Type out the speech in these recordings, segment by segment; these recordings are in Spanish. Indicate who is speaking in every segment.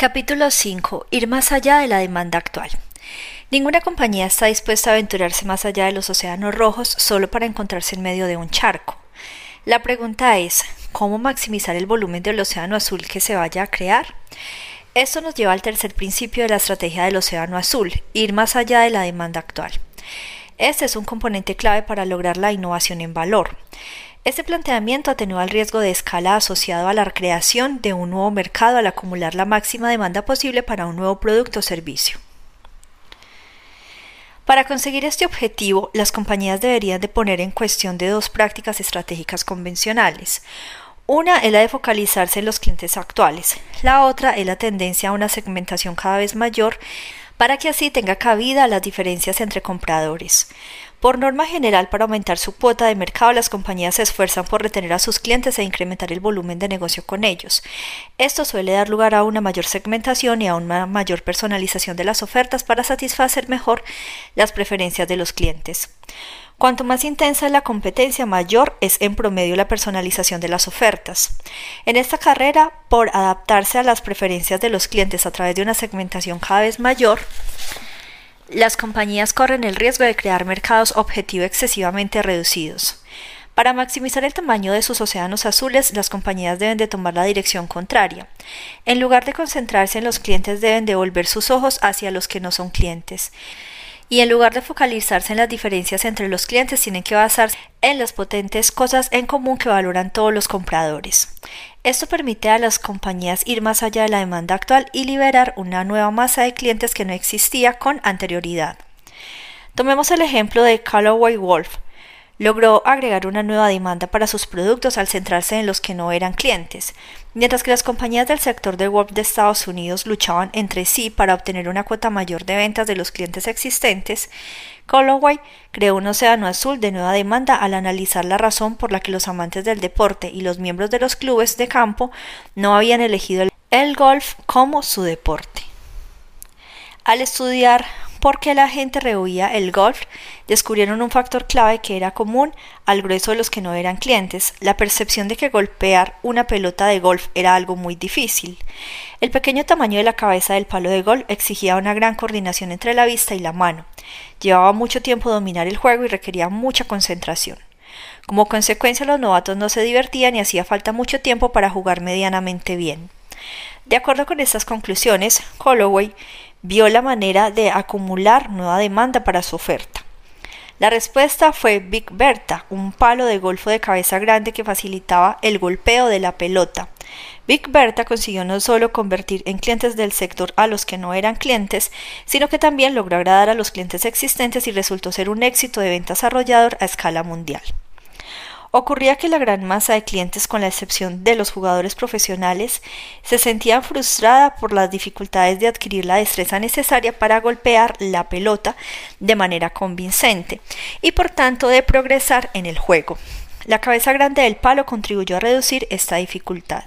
Speaker 1: Capítulo 5. Ir más allá de la demanda actual. Ninguna compañía está dispuesta a aventurarse más allá de los océanos rojos solo para encontrarse en medio de un charco. La pregunta es, ¿cómo maximizar el volumen del océano azul que se vaya a crear? Esto nos lleva al tercer principio de la estrategia del océano azul, ir más allá de la demanda actual. Este es un componente clave para lograr la innovación en valor. Este planteamiento atenúa el riesgo de escala asociado a la creación de un nuevo mercado al acumular la máxima demanda posible para un nuevo producto o servicio. Para conseguir este objetivo, las compañías deberían de poner en cuestión de dos prácticas estratégicas convencionales. Una es la de focalizarse en los clientes actuales, la otra es la tendencia a una segmentación cada vez mayor para que así tenga cabida las diferencias entre compradores. Por norma general, para aumentar su cuota de mercado, las compañías se esfuerzan por retener a sus clientes e incrementar el volumen de negocio con ellos. Esto suele dar lugar a una mayor segmentación y a una mayor personalización de las ofertas para satisfacer mejor las preferencias de los clientes. Cuanto más intensa es la competencia, mayor es en promedio la personalización de las ofertas. En esta carrera, por adaptarse a las preferencias de los clientes a través de una segmentación cada vez mayor, las compañías corren el riesgo de crear mercados objetivo excesivamente reducidos. Para maximizar el tamaño de sus océanos azules, las compañías deben de tomar la dirección contraria. En lugar de concentrarse en los clientes, deben de volver sus ojos hacia los que no son clientes y en lugar de focalizarse en las diferencias entre los clientes, tienen que basarse en las potentes cosas en común que valoran todos los compradores. Esto permite a las compañías ir más allá de la demanda actual y liberar una nueva masa de clientes que no existía con anterioridad. Tomemos el ejemplo de Callaway Wolf, logró agregar una nueva demanda para sus productos al centrarse en los que no eran clientes. Mientras que las compañías del sector de web de Estados Unidos luchaban entre sí para obtener una cuota mayor de ventas de los clientes existentes, Callaway creó un océano azul de nueva demanda al analizar la razón por la que los amantes del deporte y los miembros de los clubes de campo no habían elegido el golf como su deporte. Al estudiar porque la gente rehuía el golf, descubrieron un factor clave que era común al grueso de los que no eran clientes, la percepción de que golpear una pelota de golf era algo muy difícil. El pequeño tamaño de la cabeza del palo de golf exigía una gran coordinación entre la vista y la mano. Llevaba mucho tiempo dominar el juego y requería mucha concentración. Como consecuencia, los novatos no se divertían y hacía falta mucho tiempo para jugar medianamente bien. De acuerdo con estas conclusiones, Holloway vio la manera de acumular nueva demanda para su oferta. La respuesta fue Big Berta, un palo de golfo de cabeza grande que facilitaba el golpeo de la pelota. Big Berta consiguió no solo convertir en clientes del sector a los que no eran clientes, sino que también logró agradar a los clientes existentes y resultó ser un éxito de ventas arrollador a escala mundial. Ocurría que la gran masa de clientes, con la excepción de los jugadores profesionales, se sentían frustrada por las dificultades de adquirir la destreza necesaria para golpear la pelota de manera convincente y por tanto de progresar en el juego. La cabeza grande del palo contribuyó a reducir esta dificultad.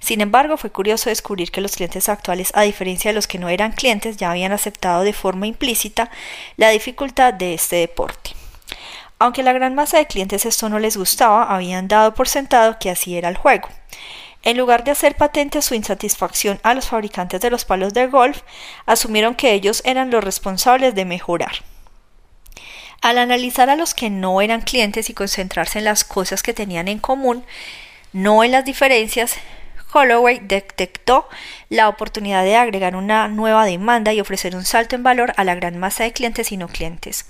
Speaker 1: Sin embargo, fue curioso descubrir que los clientes actuales, a diferencia de los que no eran clientes, ya habían aceptado de forma implícita la dificultad de este deporte. Aunque la gran masa de clientes esto no les gustaba, habían dado por sentado que así era el juego. En lugar de hacer patente su insatisfacción a los fabricantes de los palos de golf, asumieron que ellos eran los responsables de mejorar. Al analizar a los que no eran clientes y concentrarse en las cosas que tenían en común, no en las diferencias, Holloway detectó la oportunidad de agregar una nueva demanda y ofrecer un salto en valor a la gran masa de clientes y no clientes.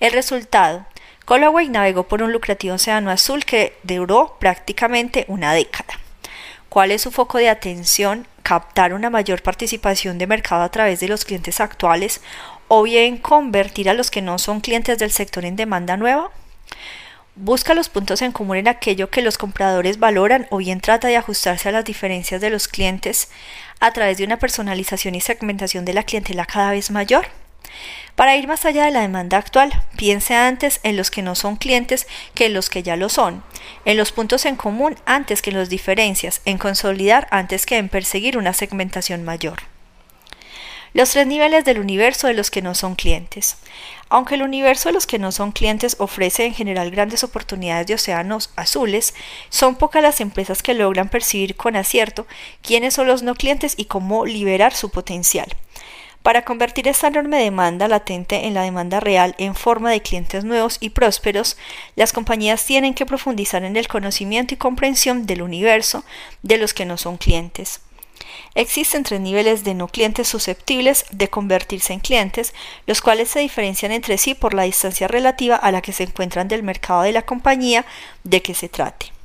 Speaker 1: El resultado, Callaway navegó por un lucrativo océano azul que duró prácticamente una década. ¿Cuál es su foco de atención? Captar una mayor participación de mercado a través de los clientes actuales o bien convertir a los que no son clientes del sector en demanda nueva? Busca los puntos en común en aquello que los compradores valoran o bien trata de ajustarse a las diferencias de los clientes a través de una personalización y segmentación de la clientela cada vez mayor. Para ir más allá de la demanda actual, piense antes en los que no son clientes que en los que ya lo son, en los puntos en común antes que en las diferencias, en consolidar antes que en perseguir una segmentación mayor. Los tres niveles del universo de los que no son clientes. Aunque el universo de los que no son clientes ofrece en general grandes oportunidades de océanos azules, son pocas las empresas que logran percibir con acierto quiénes son los no clientes y cómo liberar su potencial. Para convertir esta enorme demanda latente en la demanda real en forma de clientes nuevos y prósperos, las compañías tienen que profundizar en el conocimiento y comprensión del universo de los que no son clientes. Existen tres niveles de no clientes susceptibles de convertirse en clientes, los cuales se diferencian entre sí por la distancia relativa a la que se encuentran del mercado de la compañía de que se trate.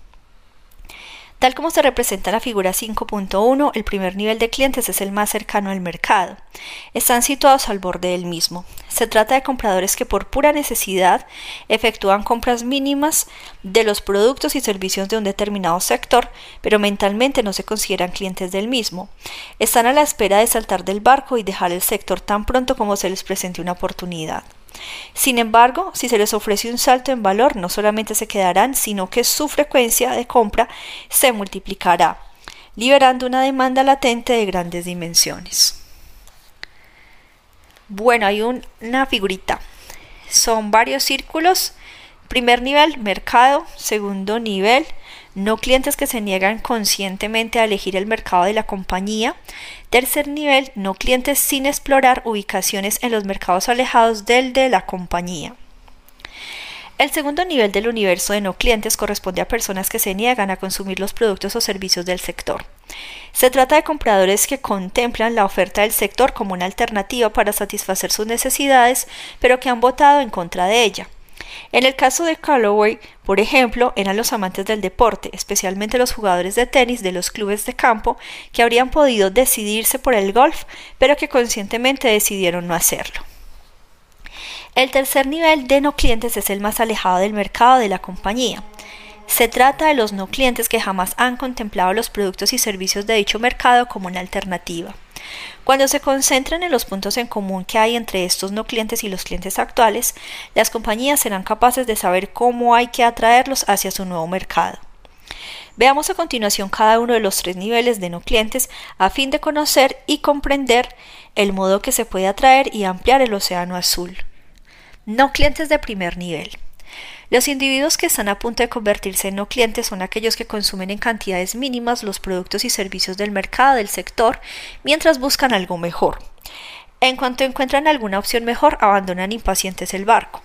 Speaker 1: Tal como se representa en la figura 5.1, el primer nivel de clientes es el más cercano al mercado. Están situados al borde del mismo. Se trata de compradores que por pura necesidad efectúan compras mínimas de los productos y servicios de un determinado sector, pero mentalmente no se consideran clientes del mismo. Están a la espera de saltar del barco y dejar el sector tan pronto como se les presente una oportunidad. Sin embargo, si se les ofrece un salto en valor, no solamente se quedarán, sino que su frecuencia de compra se multiplicará, liberando una demanda latente de grandes dimensiones. Bueno, hay una figurita. Son varios círculos. Primer nivel, mercado. Segundo nivel, no clientes que se niegan conscientemente a elegir el mercado de la compañía. Tercer nivel, no clientes sin explorar ubicaciones en los mercados alejados del de la compañía. El segundo nivel del universo de no clientes corresponde a personas que se niegan a consumir los productos o servicios del sector. Se trata de compradores que contemplan la oferta del sector como una alternativa para satisfacer sus necesidades, pero que han votado en contra de ella. En el caso de Callaway, por ejemplo, eran los amantes del deporte, especialmente los jugadores de tenis de los clubes de campo, que habrían podido decidirse por el golf, pero que conscientemente decidieron no hacerlo. El tercer nivel de no clientes es el más alejado del mercado de la compañía. Se trata de los no clientes que jamás han contemplado los productos y servicios de dicho mercado como una alternativa. Cuando se concentran en los puntos en común que hay entre estos no clientes y los clientes actuales, las compañías serán capaces de saber cómo hay que atraerlos hacia su nuevo mercado. Veamos a continuación cada uno de los tres niveles de no clientes a fin de conocer y comprender el modo que se puede atraer y ampliar el océano azul. No clientes de primer nivel. Los individuos que están a punto de convertirse en no clientes son aquellos que consumen en cantidades mínimas los productos y servicios del mercado del sector mientras buscan algo mejor. En cuanto encuentran alguna opción mejor, abandonan impacientes el barco.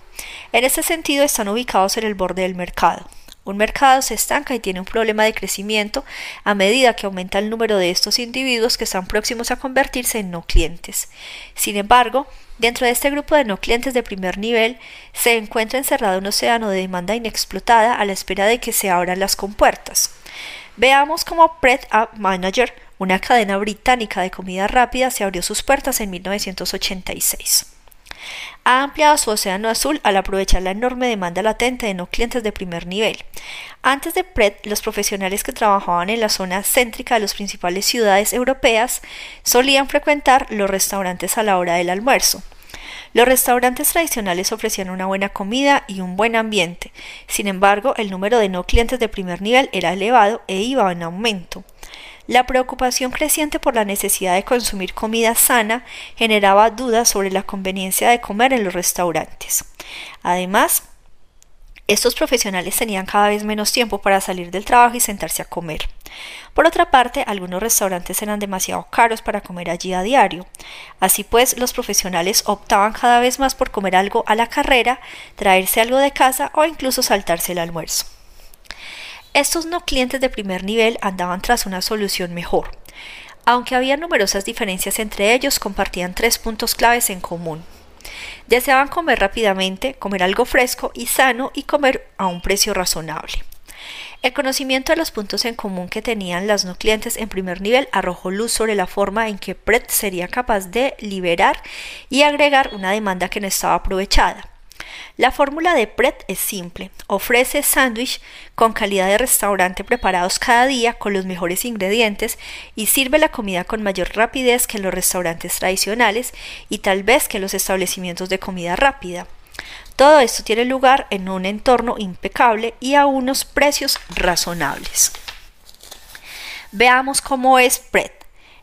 Speaker 1: En este sentido, están ubicados en el borde del mercado. Un mercado se estanca y tiene un problema de crecimiento a medida que aumenta el número de estos individuos que están próximos a convertirse en no clientes. Sin embargo, Dentro de este grupo de no clientes de primer nivel se encuentra encerrado un océano de demanda inexplotada a la espera de que se abran las compuertas. Veamos cómo Pret Up Manager, una cadena británica de comida rápida, se abrió sus puertas en 1986 ha ampliado su océano azul al aprovechar la enorme demanda latente de no clientes de primer nivel. Antes de Pret, los profesionales que trabajaban en la zona céntrica de las principales ciudades europeas solían frecuentar los restaurantes a la hora del almuerzo. Los restaurantes tradicionales ofrecían una buena comida y un buen ambiente. Sin embargo, el número de no clientes de primer nivel era elevado e iba en aumento. La preocupación creciente por la necesidad de consumir comida sana generaba dudas sobre la conveniencia de comer en los restaurantes. Además, estos profesionales tenían cada vez menos tiempo para salir del trabajo y sentarse a comer. Por otra parte, algunos restaurantes eran demasiado caros para comer allí a diario. Así pues, los profesionales optaban cada vez más por comer algo a la carrera, traerse algo de casa o incluso saltarse el almuerzo. Estos no clientes de primer nivel andaban tras una solución mejor. Aunque había numerosas diferencias entre ellos, compartían tres puntos claves en común. Deseaban comer rápidamente, comer algo fresco y sano y comer a un precio razonable. El conocimiento de los puntos en común que tenían las no clientes en primer nivel arrojó luz sobre la forma en que Pret sería capaz de liberar y agregar una demanda que no estaba aprovechada. La fórmula de Pret es simple. Ofrece sándwich con calidad de restaurante preparados cada día con los mejores ingredientes y sirve la comida con mayor rapidez que los restaurantes tradicionales y tal vez que los establecimientos de comida rápida. Todo esto tiene lugar en un entorno impecable y a unos precios razonables. Veamos cómo es Pret.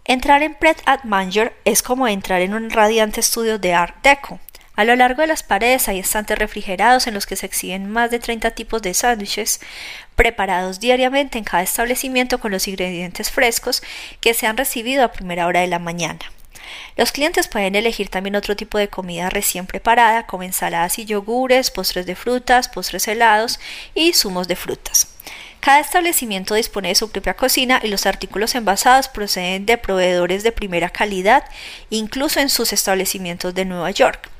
Speaker 1: Entrar en Pret at Manger es como entrar en un radiante estudio de Art Deco. A lo largo de las paredes hay estantes refrigerados en los que se exhiben más de 30 tipos de sándwiches preparados diariamente en cada establecimiento con los ingredientes frescos que se han recibido a primera hora de la mañana. Los clientes pueden elegir también otro tipo de comida recién preparada, como ensaladas y yogures, postres de frutas, postres helados y zumos de frutas. Cada establecimiento dispone de su propia cocina y los artículos envasados proceden de proveedores de primera calidad, incluso en sus establecimientos de Nueva York.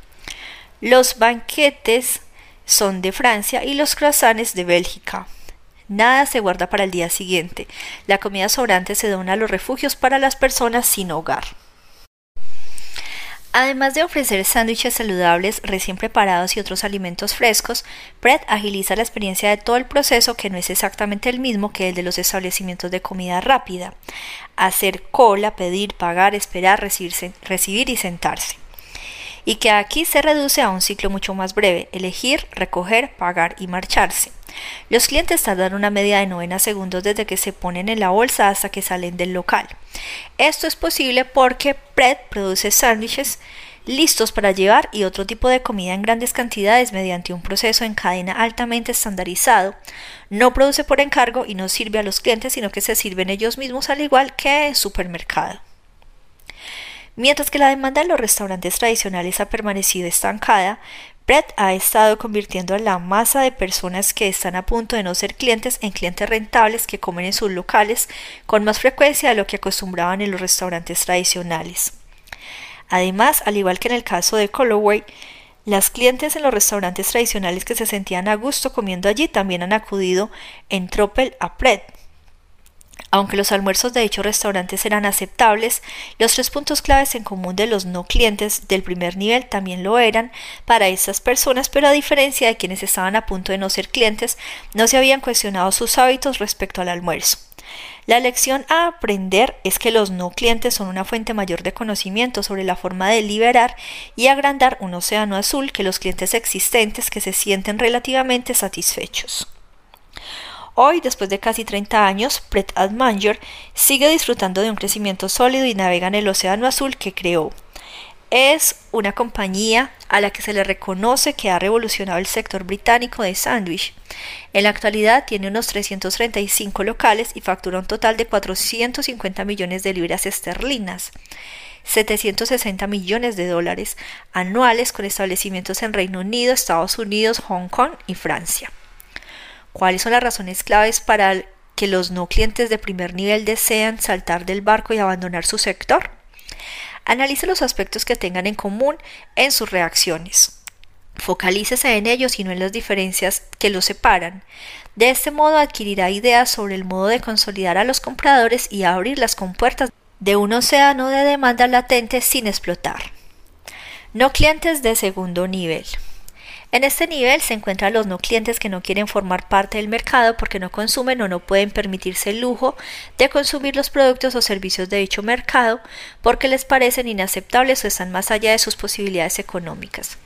Speaker 1: Los banquetes son de Francia y los croissants de Bélgica. Nada se guarda para el día siguiente. La comida sobrante se dona a los refugios para las personas sin hogar. Además de ofrecer sándwiches saludables recién preparados y otros alimentos frescos, Pret agiliza la experiencia de todo el proceso que no es exactamente el mismo que el de los establecimientos de comida rápida. Hacer cola, pedir, pagar, esperar, recibir, y sentarse. Y que aquí se reduce a un ciclo mucho más breve, elegir, recoger, pagar y marcharse. Los clientes tardan una media de 90 segundos desde que se ponen en la bolsa hasta que salen del local. Esto es posible porque Pret produce sándwiches listos para llevar y otro tipo de comida en grandes cantidades mediante un proceso en cadena altamente estandarizado. No produce por encargo y no sirve a los clientes, sino que se sirven ellos mismos al igual que en supermercado. Mientras que la demanda de los restaurantes tradicionales ha permanecido estancada, Brett ha estado convirtiendo a la masa de personas que están a punto de no ser clientes en clientes rentables que comen en sus locales con más frecuencia de lo que acostumbraban en los restaurantes tradicionales. Además, al igual que en el caso de Colorway, las clientes en los restaurantes tradicionales que se sentían a gusto comiendo allí también han acudido en tropel a Pret, aunque los almuerzos de dichos restaurantes eran aceptables, los tres puntos claves en común de los no clientes del primer nivel también lo eran para esas personas, pero a diferencia de quienes estaban a punto de no ser clientes, no se habían cuestionado sus hábitos respecto al almuerzo. La lección a aprender es que los no clientes son una fuente mayor de conocimiento sobre la forma de liberar y agrandar un océano azul que los clientes existentes que se sienten relativamente satisfechos. Hoy, después de casi 30 años, Brett Admanger sigue disfrutando de un crecimiento sólido y navega en el océano azul que creó. Es una compañía a la que se le reconoce que ha revolucionado el sector británico de sándwich. En la actualidad tiene unos 335 locales y factura un total de 450 millones de libras esterlinas. 760 millones de dólares anuales con establecimientos en Reino Unido, Estados Unidos, Hong Kong y Francia. ¿Cuáles son las razones claves para que los no clientes de primer nivel desean saltar del barco y abandonar su sector? Analice los aspectos que tengan en común en sus reacciones. Focalícese en ellos y no en las diferencias que los separan. De este modo adquirirá ideas sobre el modo de consolidar a los compradores y abrir las compuertas de un océano de demanda latente sin explotar. No clientes de segundo nivel. En este nivel se encuentran los no clientes que no quieren formar parte del mercado porque no consumen o no pueden permitirse el lujo de consumir los productos o servicios de dicho mercado porque les parecen inaceptables o están más allá de sus posibilidades económicas.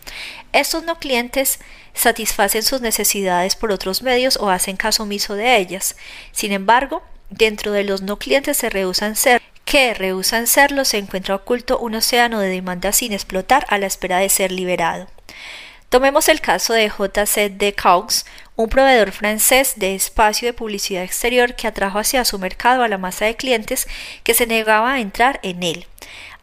Speaker 1: Estos no clientes satisfacen sus necesidades por otros medios o hacen caso omiso de ellas. Sin embargo, dentro de los no clientes se rehusan ser que rehusan serlo se encuentra oculto un océano de demanda sin explotar a la espera de ser liberado. Tomemos el caso de JC de Caux, un proveedor francés de espacio de publicidad exterior que atrajo hacia su mercado a la masa de clientes que se negaba a entrar en él.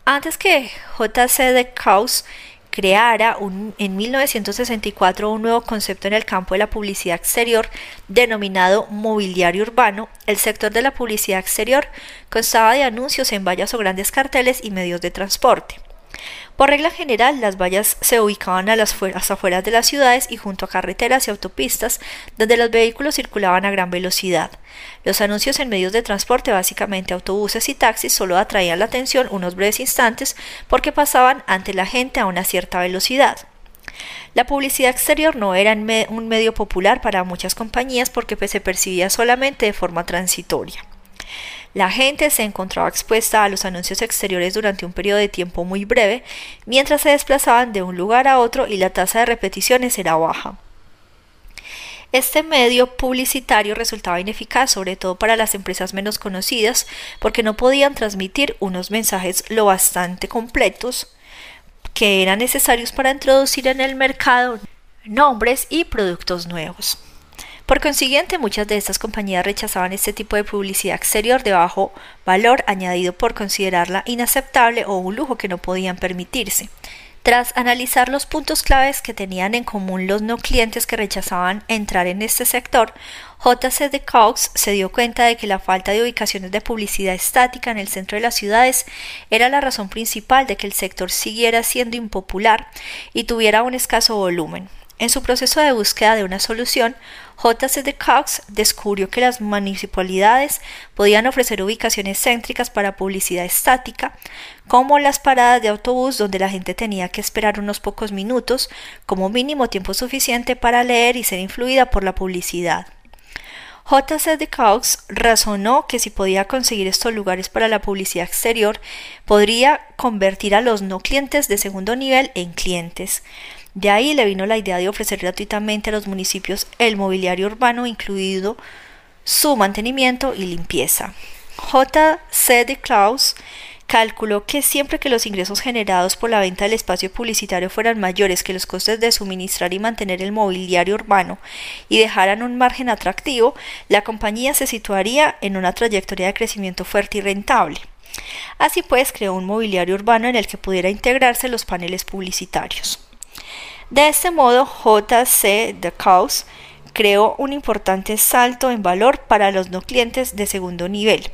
Speaker 1: Antes que JC de Caux creara en 1964 un nuevo concepto en el campo de la publicidad exterior denominado mobiliario urbano, el sector de la publicidad exterior constaba de anuncios en vallas o grandes carteles y medios de transporte. Por regla general, las vallas se ubicaban a las afueras de las ciudades y junto a carreteras y autopistas donde los vehículos circulaban a gran velocidad. Los anuncios en medios de transporte, básicamente autobuses y taxis, solo atraían la atención unos breves instantes porque pasaban ante la gente a una cierta velocidad. La publicidad exterior no era un medio popular para muchas compañías porque se percibía solamente de forma transitoria. La gente se encontraba expuesta a los anuncios exteriores durante un periodo de tiempo muy breve, mientras se desplazaban de un lugar a otro y la tasa de repeticiones era baja. Este medio publicitario resultaba ineficaz, sobre todo para las empresas menos conocidas, porque no podían transmitir unos mensajes lo bastante completos que eran necesarios para introducir en el mercado nombres y productos nuevos. Por consiguiente, muchas de estas compañías rechazaban este tipo de publicidad exterior de bajo valor añadido por considerarla inaceptable o un lujo que no podían permitirse. Tras analizar los puntos claves que tenían en común los no clientes que rechazaban entrar en este sector, JC de Cox se dio cuenta de que la falta de ubicaciones de publicidad estática en el centro de las ciudades era la razón principal de que el sector siguiera siendo impopular y tuviera un escaso volumen. En su proceso de búsqueda de una solución, J.C. de Cox descubrió que las municipalidades podían ofrecer ubicaciones céntricas para publicidad estática, como las paradas de autobús donde la gente tenía que esperar unos pocos minutos, como mínimo tiempo suficiente para leer y ser influida por la publicidad. J.C. de Cox razonó que si podía conseguir estos lugares para la publicidad exterior, podría convertir a los no clientes de segundo nivel en clientes. De ahí le vino la idea de ofrecer gratuitamente a los municipios el mobiliario urbano, incluido su mantenimiento y limpieza. J.C. de Klaus calculó que siempre que los ingresos generados por la venta del espacio publicitario fueran mayores que los costes de suministrar y mantener el mobiliario urbano y dejaran un margen atractivo, la compañía se situaría en una trayectoria de crecimiento fuerte y rentable. Así pues, creó un mobiliario urbano en el que pudiera integrarse los paneles publicitarios. De este modo, JC The Cause creó un importante salto en valor para los no clientes de segundo nivel,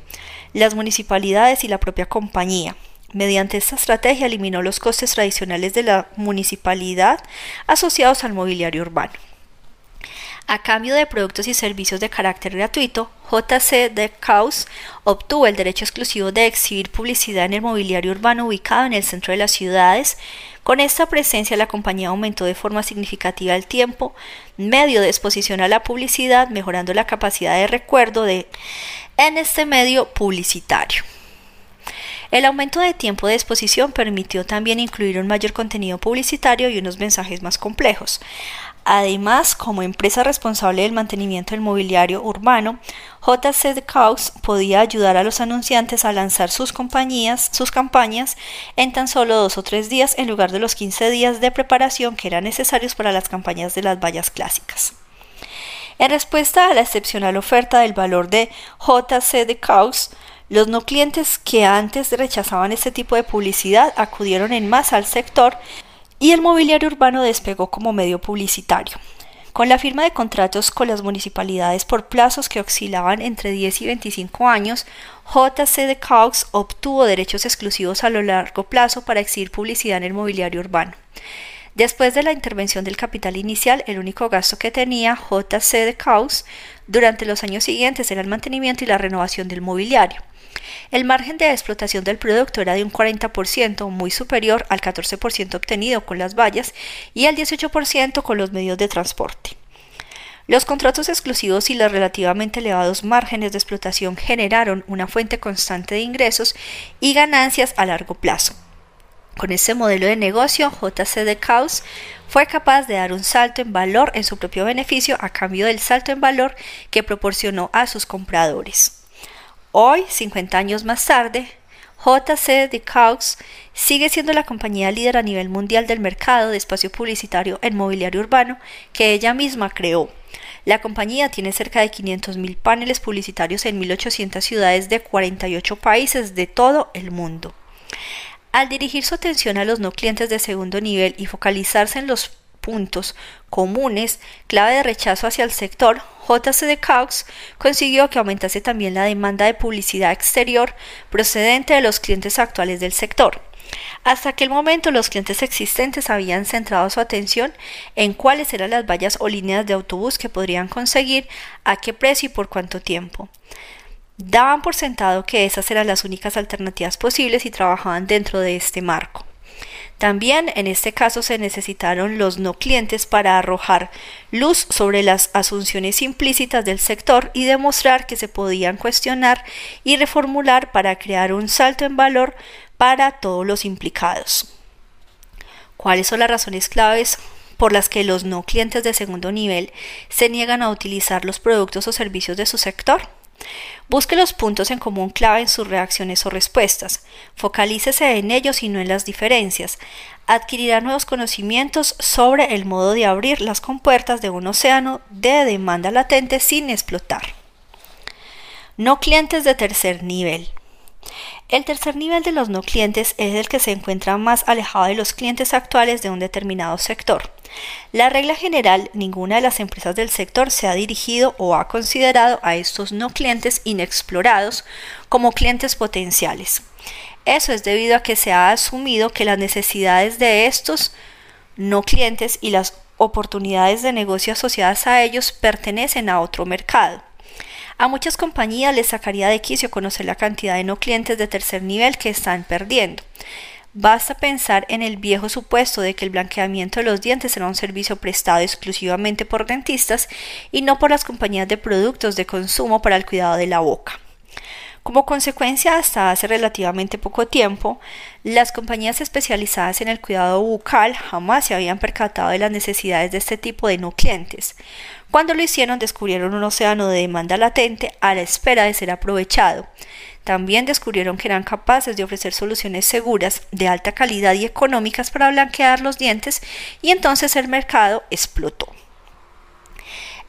Speaker 1: las municipalidades y la propia compañía. Mediante esta estrategia eliminó los costes tradicionales de la municipalidad asociados al mobiliario urbano. A cambio de productos y servicios de carácter gratuito, JC The Cause obtuvo el derecho exclusivo de exhibir publicidad en el mobiliario urbano ubicado en el centro de las ciudades, con esta presencia la compañía aumentó de forma significativa el tiempo medio de exposición a la publicidad, mejorando la capacidad de recuerdo de en este medio publicitario. El aumento de tiempo de exposición permitió también incluir un mayor contenido publicitario y unos mensajes más complejos. Además, como empresa responsable del mantenimiento del mobiliario urbano, JC Cox podía ayudar a los anunciantes a lanzar sus compañías, sus campañas en tan solo dos o tres días en lugar de los 15 días de preparación que eran necesarios para las campañas de las vallas clásicas. En respuesta a la excepcional oferta del valor de JC Cox, los no clientes que antes rechazaban este tipo de publicidad acudieron en masa al sector y el mobiliario urbano despegó como medio publicitario. Con la firma de contratos con las municipalidades por plazos que oscilaban entre 10 y 25 años, JC de Cox obtuvo derechos exclusivos a lo largo plazo para exhibir publicidad en el mobiliario urbano. Después de la intervención del capital inicial, el único gasto que tenía JC de Cox durante los años siguientes era el mantenimiento y la renovación del mobiliario. El margen de explotación del producto era de un 40%, muy superior al 14% obtenido con las vallas y al 18% con los medios de transporte. Los contratos exclusivos y los relativamente elevados márgenes de explotación generaron una fuente constante de ingresos y ganancias a largo plazo. Con este modelo de negocio, JC de Caus fue capaz de dar un salto en valor en su propio beneficio a cambio del salto en valor que proporcionó a sus compradores. Hoy, 50 años más tarde, JC de Cox sigue siendo la compañía líder a nivel mundial del mercado de espacio publicitario en mobiliario urbano que ella misma creó. La compañía tiene cerca de 500.000 paneles publicitarios en 1.800 ciudades de 48 países de todo el mundo. Al dirigir su atención a los no clientes de segundo nivel y focalizarse en los puntos comunes, clave de rechazo hacia el sector, JC de Cox consiguió que aumentase también la demanda de publicidad exterior procedente de los clientes actuales del sector. Hasta aquel momento los clientes existentes habían centrado su atención en cuáles eran las vallas o líneas de autobús que podrían conseguir, a qué precio y por cuánto tiempo. Daban por sentado que esas eran las únicas alternativas posibles y trabajaban dentro de este marco. También en este caso se necesitaron los no clientes para arrojar luz sobre las asunciones implícitas del sector y demostrar que se podían cuestionar y reformular para crear un salto en valor para todos los implicados. ¿Cuáles son las razones claves por las que los no clientes de segundo nivel se niegan a utilizar los productos o servicios de su sector? Busque los puntos en común clave en sus reacciones o respuestas. Focalícese en ellos y no en las diferencias. Adquirirá nuevos conocimientos sobre el modo de abrir las compuertas de un océano de demanda latente sin explotar. No clientes de tercer nivel. El tercer nivel de los no clientes es el que se encuentra más alejado de los clientes actuales de un determinado sector. La regla general, ninguna de las empresas del sector se ha dirigido o ha considerado a estos no clientes inexplorados como clientes potenciales. Eso es debido a que se ha asumido que las necesidades de estos no clientes y las oportunidades de negocio asociadas a ellos pertenecen a otro mercado. A muchas compañías les sacaría de quicio conocer la cantidad de no clientes de tercer nivel que están perdiendo. Basta pensar en el viejo supuesto de que el blanqueamiento de los dientes será un servicio prestado exclusivamente por dentistas y no por las compañías de productos de consumo para el cuidado de la boca. Como consecuencia, hasta hace relativamente poco tiempo, las compañías especializadas en el cuidado bucal jamás se habían percatado de las necesidades de este tipo de no clientes. Cuando lo hicieron, descubrieron un océano de demanda latente a la espera de ser aprovechado. También descubrieron que eran capaces de ofrecer soluciones seguras, de alta calidad y económicas para blanquear los dientes y entonces el mercado explotó.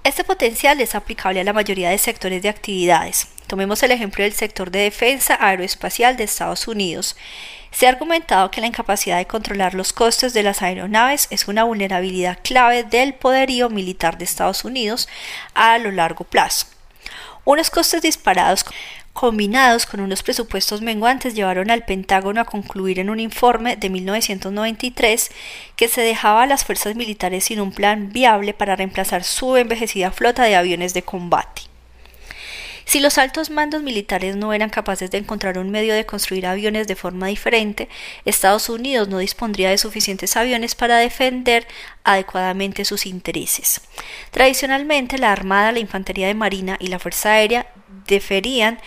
Speaker 1: Este potencial es aplicable a la mayoría de sectores de actividades. Tomemos el ejemplo del sector de defensa aeroespacial de Estados Unidos. Se ha argumentado que la incapacidad de controlar los costes de las aeronaves es una vulnerabilidad clave del poderío militar de Estados Unidos a lo largo plazo. Unos costes disparados combinados con unos presupuestos menguantes llevaron al Pentágono a concluir en un informe de 1993 que se dejaba a las fuerzas militares sin un plan viable para reemplazar su envejecida flota de aviones de combate. Si los altos mandos militares no eran capaces de encontrar un medio de construir aviones de forma diferente, Estados Unidos no dispondría de suficientes aviones para defender adecuadamente sus intereses. Tradicionalmente, la Armada, la Infantería de Marina y la Fuerza Aérea deferían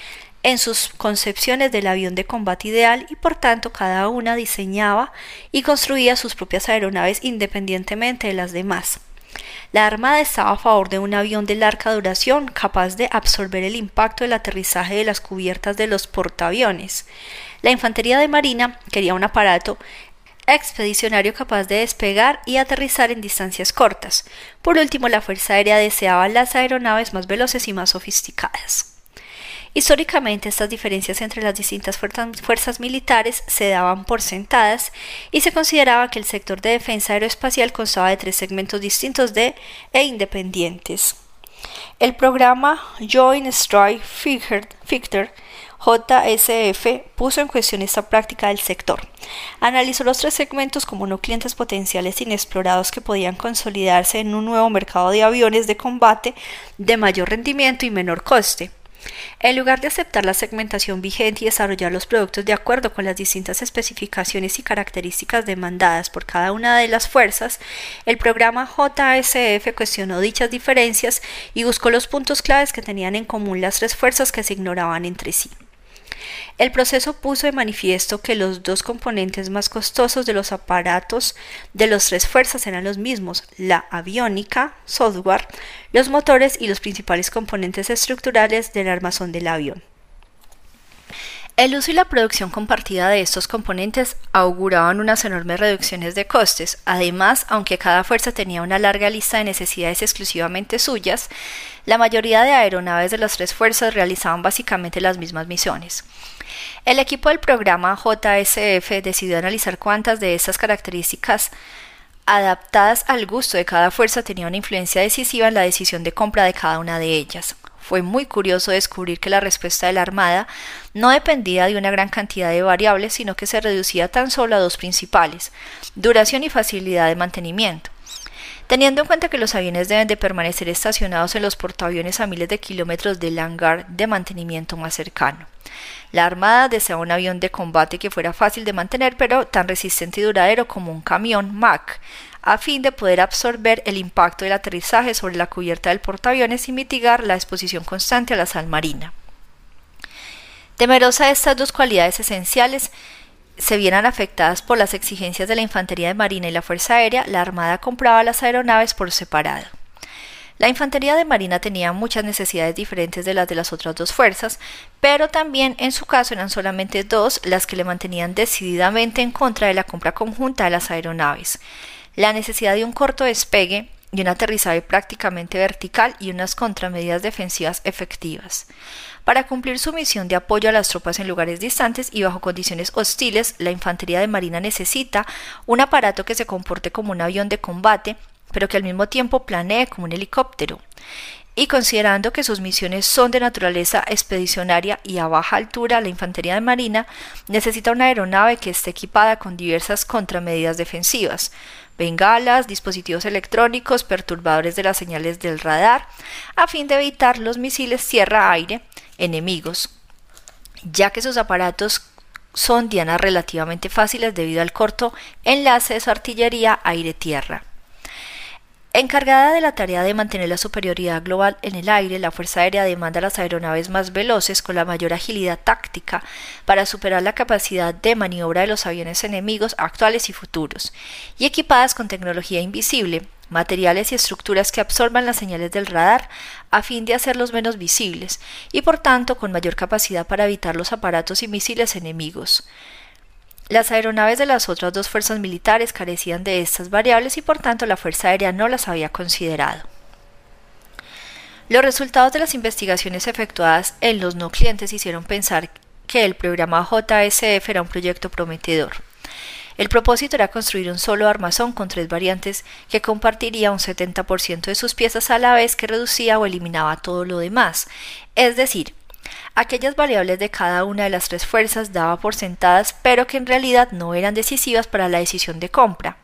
Speaker 1: en sus concepciones del avión de combate ideal y por tanto cada una diseñaba y construía sus propias aeronaves independientemente de las demás. La Armada estaba a favor de un avión de larga duración capaz de absorber el impacto del aterrizaje de las cubiertas de los portaaviones. La Infantería de Marina quería un aparato expedicionario capaz de despegar y aterrizar en distancias cortas. Por último, la Fuerza Aérea deseaba las aeronaves más veloces y más sofisticadas. Históricamente estas diferencias entre las distintas fuerzas militares se daban por sentadas y se consideraba que el sector de defensa aeroespacial constaba de tres segmentos distintos de e independientes. El programa Joint Strike Fighter JSF puso en cuestión esta práctica del sector. Analizó los tres segmentos como no clientes potenciales inexplorados que podían consolidarse en un nuevo mercado de aviones de combate de mayor rendimiento y menor coste. En lugar de aceptar la segmentación vigente y desarrollar los productos de acuerdo con las distintas especificaciones y características demandadas por cada una de las fuerzas, el programa JSF cuestionó dichas diferencias y buscó los puntos claves que tenían en común las tres fuerzas que se ignoraban entre sí. El proceso puso de manifiesto que los dos componentes más costosos de los aparatos de las tres fuerzas eran los mismos, la aviónica, software, los motores y los principales componentes estructurales del armazón del avión. El uso y la producción compartida de estos componentes auguraban unas enormes reducciones de costes. Además, aunque cada fuerza tenía una larga lista de necesidades exclusivamente suyas, la mayoría de aeronaves de las tres fuerzas realizaban básicamente las mismas misiones. El equipo del programa JSF decidió analizar cuántas de estas características adaptadas al gusto de cada fuerza tenían una influencia decisiva en la decisión de compra de cada una de ellas. Fue muy curioso descubrir que la respuesta de la Armada no dependía de una gran cantidad de variables, sino que se reducía tan solo a dos principales, duración y facilidad de mantenimiento. Teniendo en cuenta que los aviones deben de permanecer estacionados en los portaaviones a miles de kilómetros del hangar de mantenimiento más cercano. La Armada deseaba un avión de combate que fuera fácil de mantener pero tan resistente y duradero como un camión Mac, a fin de poder absorber el impacto del aterrizaje sobre la cubierta del portaaviones y mitigar la exposición constante a la sal marina. Temerosa de estas dos cualidades esenciales, se vieran afectadas por las exigencias de la Infantería de Marina y la Fuerza Aérea, la Armada compraba las aeronaves por separado. La Infantería de Marina tenía muchas necesidades diferentes de las de las otras dos fuerzas, pero también en su caso eran solamente dos las que le mantenían decididamente en contra de la compra conjunta de las aeronaves. La necesidad de un corto despegue y un aterrizaje prácticamente vertical y unas contramedidas defensivas efectivas. Para cumplir su misión de apoyo a las tropas en lugares distantes y bajo condiciones hostiles, la Infantería de Marina necesita un aparato que se comporte como un avión de combate pero que al mismo tiempo planee como un helicóptero. Y considerando que sus misiones son de naturaleza expedicionaria y a baja altura, la Infantería de Marina necesita una aeronave que esté equipada con diversas contramedidas defensivas, bengalas, dispositivos electrónicos, perturbadores de las señales del radar, a fin de evitar los misiles tierra-aire enemigos, ya que sus aparatos son dianas relativamente fáciles debido al corto enlace de su artillería aire-tierra. Encargada de la tarea de mantener la superioridad global en el aire, la Fuerza Aérea demanda las aeronaves más veloces con la mayor agilidad táctica para superar la capacidad de maniobra de los aviones enemigos actuales y futuros, y equipadas con tecnología invisible, materiales y estructuras que absorban las señales del radar a fin de hacerlos menos visibles, y por tanto con mayor capacidad para evitar los aparatos y misiles enemigos. Las aeronaves de las otras dos fuerzas militares carecían de estas variables y por tanto la Fuerza Aérea no las había considerado. Los resultados de las investigaciones efectuadas en los no clientes hicieron pensar que el programa JSF era un proyecto prometedor. El propósito era construir un solo armazón con tres variantes que compartiría un 70% de sus piezas a la vez que reducía o eliminaba todo lo demás, es decir, Aquellas variables de cada una de las tres fuerzas daba por sentadas, pero que en realidad no eran decisivas para la decisión de compra.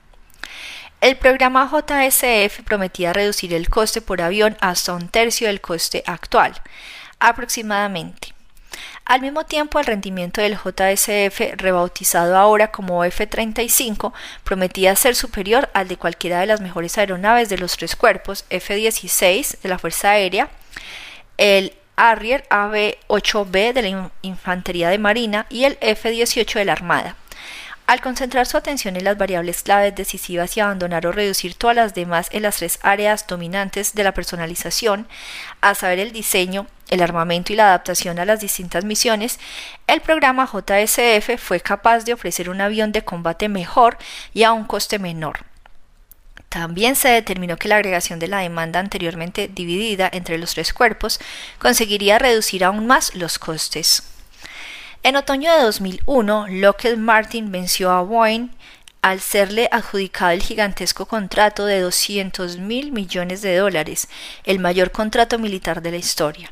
Speaker 1: El programa JSF prometía reducir el coste por avión hasta un tercio del coste actual, aproximadamente. Al mismo tiempo, el rendimiento del JSF, rebautizado ahora como F-35, prometía ser superior al de cualquiera de las mejores aeronaves de los tres cuerpos F-16 de la Fuerza Aérea, el Harrier AB-8B de la Infantería de Marina y el F-18 de la Armada. Al concentrar su atención en las variables claves decisivas y abandonar o reducir todas las demás en las tres áreas dominantes de la personalización, a saber el diseño, el armamento y la adaptación a las distintas misiones, el programa JSF fue capaz de ofrecer un avión de combate mejor y a un coste menor. También se determinó que la agregación de la demanda anteriormente dividida entre los tres cuerpos conseguiría reducir aún más los costes. En otoño de 2001, Lockheed Martin venció a Boeing al serle adjudicado el gigantesco contrato de 200 mil millones de dólares, el mayor contrato militar de la historia.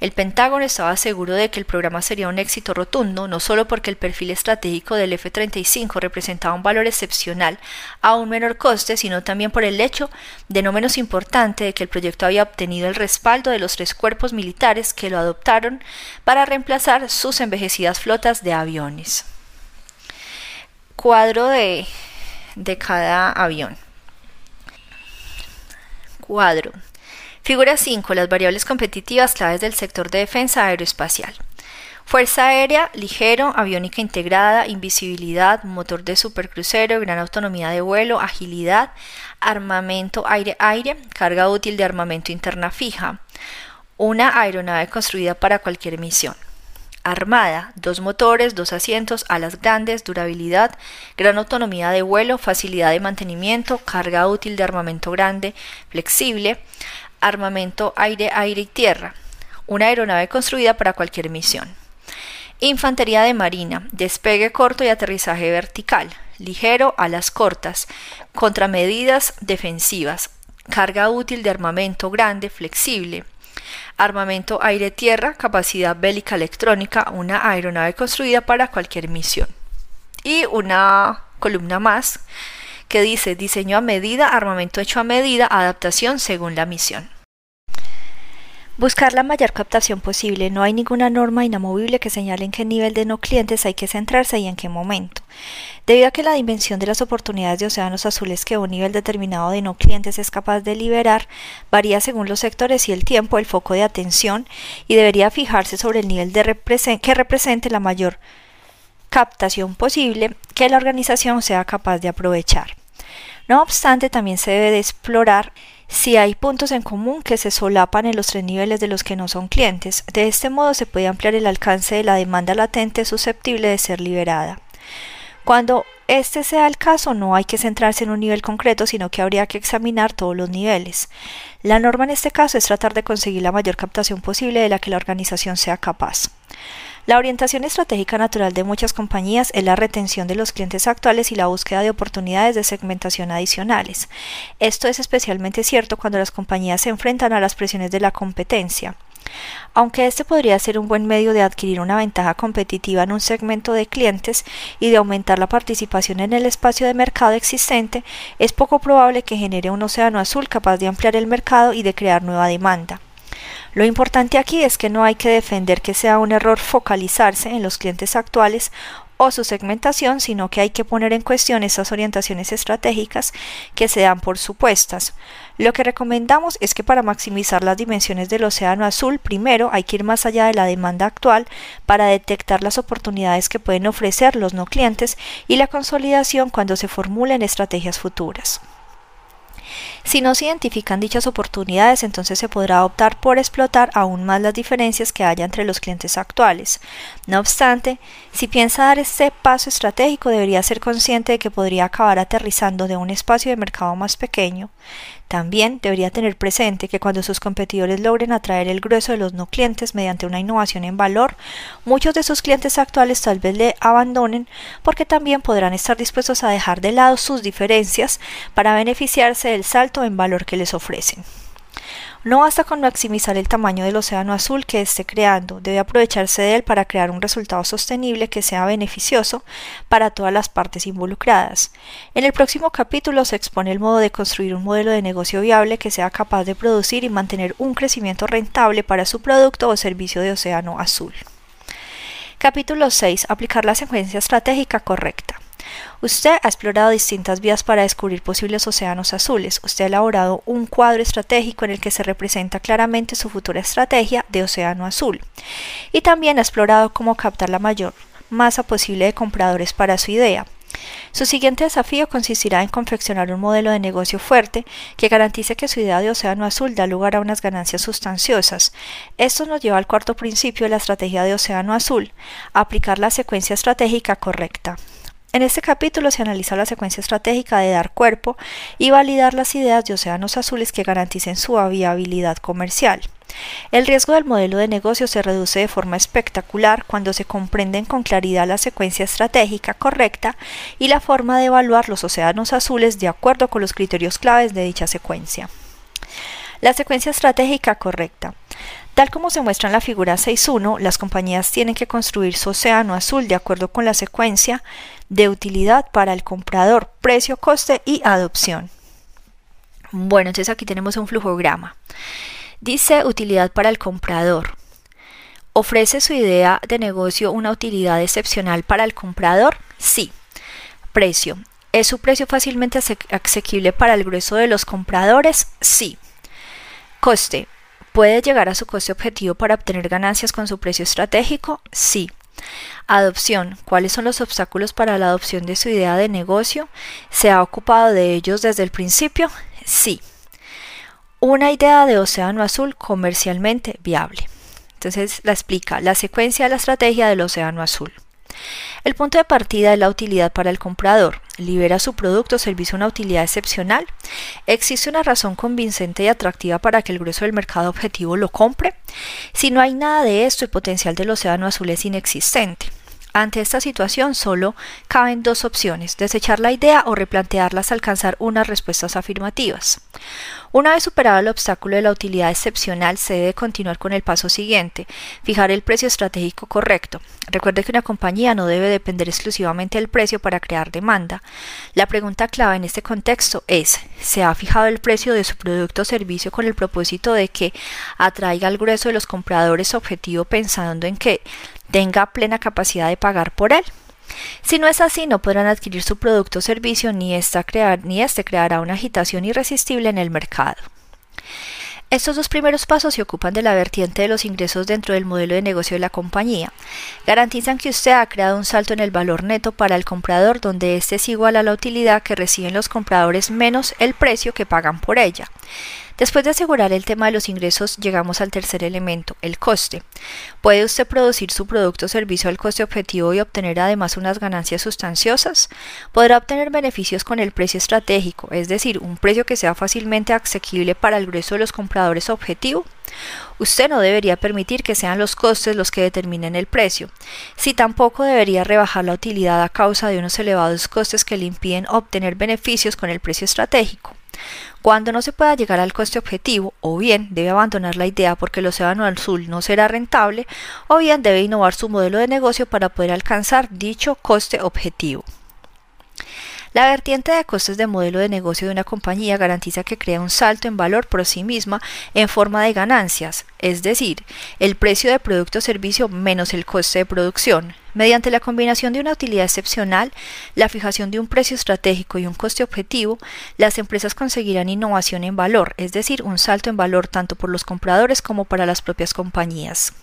Speaker 1: El Pentágono estaba seguro de que el programa sería un éxito rotundo, no solo porque el perfil estratégico del F-35 representaba un valor excepcional a un menor coste, sino también por el hecho, de no menos importante, de que el proyecto había obtenido el respaldo de los tres cuerpos militares que lo adoptaron para reemplazar sus envejecidas flotas de aviones. Cuadro de, de cada avión. Cuadro. Figura 5. Las variables competitivas claves del sector de defensa aeroespacial. Fuerza aérea, ligero, aviónica integrada, invisibilidad, motor de supercrucero, gran autonomía de vuelo, agilidad, armamento aire-aire, carga útil de armamento interna fija. Una aeronave construida para cualquier misión. Armada, dos motores, dos asientos, alas grandes, durabilidad, gran autonomía de vuelo, facilidad de mantenimiento, carga útil de armamento grande, flexible, armamento aire, aire y tierra, una aeronave construida para cualquier misión. Infantería de Marina, despegue corto y aterrizaje vertical, ligero, alas cortas, contramedidas defensivas, carga útil de armamento grande, flexible, armamento aire-tierra, capacidad bélica electrónica, una aeronave construida para cualquier misión. Y una columna más que dice diseño a medida, armamento hecho a medida, adaptación según la misión. Buscar la mayor captación posible. No hay ninguna norma inamovible que señale en qué nivel de no clientes hay que centrarse y en qué momento. Debido a que la dimensión de las oportunidades de océanos azules que un nivel determinado de no clientes es capaz de liberar varía según los sectores y el tiempo, el foco de atención, y debería fijarse sobre el nivel de que represente la mayor captación posible que la organización sea capaz de aprovechar. No obstante, también se debe de explorar si hay puntos en común que se solapan en los tres niveles de los que no son clientes. De este modo se puede ampliar el alcance de la demanda latente susceptible de ser liberada. Cuando este sea el caso, no hay que centrarse en un nivel concreto, sino que habría que examinar todos los niveles. La norma en este caso es tratar de conseguir la mayor captación posible de la que la organización sea capaz. La orientación estratégica natural de muchas compañías es la retención de los clientes actuales y la búsqueda de oportunidades de segmentación adicionales. Esto es especialmente cierto cuando las compañías se enfrentan a las presiones de la competencia. Aunque este podría ser un buen medio de adquirir una ventaja competitiva en un segmento de clientes y de aumentar la participación en el espacio de mercado existente, es poco probable que genere un océano azul capaz de ampliar el mercado y de crear nueva demanda. Lo importante aquí es que no hay que defender que sea un error focalizarse en los clientes actuales o su segmentación, sino que hay que poner en cuestión esas orientaciones estratégicas que se dan por supuestas. Lo que recomendamos es que para maximizar las dimensiones del océano azul, primero hay que ir más allá de la demanda actual para detectar las oportunidades que pueden ofrecer los no clientes y la consolidación cuando se formulen estrategias futuras. Si no se identifican dichas oportunidades, entonces se podrá optar por explotar aún más las diferencias que haya entre los clientes actuales. No obstante, si piensa dar este paso estratégico, debería ser consciente de que podría acabar aterrizando de un espacio de mercado más pequeño. También debería tener presente que cuando sus competidores logren atraer el grueso de los no clientes mediante una innovación en valor, muchos de sus clientes actuales tal vez le abandonen porque también podrán estar dispuestos a dejar de lado sus diferencias para beneficiarse del salto en valor que les ofrecen. No basta con maximizar el tamaño del océano azul que esté creando, debe aprovecharse de él para crear un resultado sostenible que sea beneficioso para todas las partes involucradas. En el próximo capítulo se expone el modo de construir un modelo de negocio viable que sea capaz de producir y mantener un crecimiento rentable para su producto o servicio de océano azul. Capítulo 6. Aplicar la secuencia estratégica correcta. Usted ha explorado distintas vías para descubrir posibles océanos azules. Usted ha elaborado un cuadro estratégico en el que se representa claramente su futura estrategia de océano azul. Y también ha explorado cómo captar la mayor masa posible de compradores para su idea. Su siguiente desafío consistirá en confeccionar un modelo de negocio fuerte que garantice que su idea de océano azul da lugar a unas ganancias sustanciosas. Esto nos lleva al cuarto principio de la estrategia de océano azul, aplicar la secuencia estratégica correcta. En este capítulo se analiza la secuencia estratégica de dar cuerpo y validar las ideas de océanos azules que garanticen su viabilidad comercial. El riesgo del modelo de negocio se reduce de forma espectacular cuando se comprenden con claridad la secuencia estratégica correcta y la forma de evaluar los océanos azules de acuerdo con los criterios claves de dicha secuencia. La secuencia estratégica correcta. Tal como se muestra en la figura 6.1, las compañías tienen que construir su océano azul de acuerdo con la secuencia de utilidad para el comprador, precio, coste y adopción. Bueno, entonces aquí tenemos un flujograma. Dice utilidad para el comprador. ¿Ofrece su idea de negocio una utilidad excepcional para el comprador? Sí. Precio. ¿Es su precio fácilmente asequible para el grueso de los compradores? Sí. Coste. ¿Puede llegar a su coste objetivo para obtener ganancias con su precio estratégico? Sí. Adopción. ¿Cuáles son los obstáculos para la adopción de su idea de negocio? ¿Se ha ocupado de ellos desde el principio? Sí. Una idea de océano azul comercialmente viable. Entonces la explica la secuencia de la estrategia del océano azul. El punto de partida es la utilidad para el comprador. ¿Libera su producto o servicio una utilidad excepcional? ¿Existe una razón convincente y atractiva para que el grueso del mercado objetivo lo compre? Si no hay nada de esto, el potencial del océano azul es inexistente. Ante esta situación solo caben dos opciones, desechar la idea o replantearla hasta alcanzar unas respuestas afirmativas. Una vez superado el obstáculo de la utilidad excepcional, se debe continuar con el paso siguiente, fijar el precio estratégico correcto. Recuerde que una compañía no debe depender exclusivamente del precio para crear demanda. La pregunta clave en este contexto es, ¿se ha fijado el precio de su producto o servicio con el propósito de que atraiga al grueso de los compradores objetivo pensando en que tenga plena capacidad de pagar por él? Si no es así, no podrán adquirir su producto o servicio ni, esta crear, ni este creará una agitación irresistible en el mercado. Estos dos primeros pasos se ocupan de la vertiente de los ingresos dentro del modelo de negocio de la compañía. Garantizan que usted ha creado un salto en el valor neto para el comprador donde éste es igual a la utilidad que reciben los compradores menos el precio que pagan por ella. Después de asegurar el tema de los ingresos, llegamos al tercer elemento, el coste. ¿Puede usted producir su producto o servicio al coste objetivo y obtener además unas ganancias sustanciosas? Podrá obtener beneficios con el precio estratégico, es decir, un precio que sea fácilmente asequible para el grueso de los compradores objetivo. Usted no debería permitir que sean los costes los que determinen el precio. Si tampoco debería rebajar la utilidad a causa de unos elevados costes que le impiden obtener beneficios con el precio estratégico. Cuando no se pueda llegar al coste objetivo, o bien debe abandonar la idea porque el océano azul no será rentable, o bien debe innovar su modelo de negocio para poder alcanzar dicho coste objetivo. La vertiente de costes de modelo de negocio de una compañía garantiza que crea un salto en valor por sí misma en forma de ganancias, es decir, el precio de producto o servicio menos el coste de producción. Mediante la combinación de una utilidad excepcional, la fijación de un precio estratégico y un coste objetivo, las empresas conseguirán innovación en valor, es decir, un salto en valor tanto por los compradores como para las propias compañías.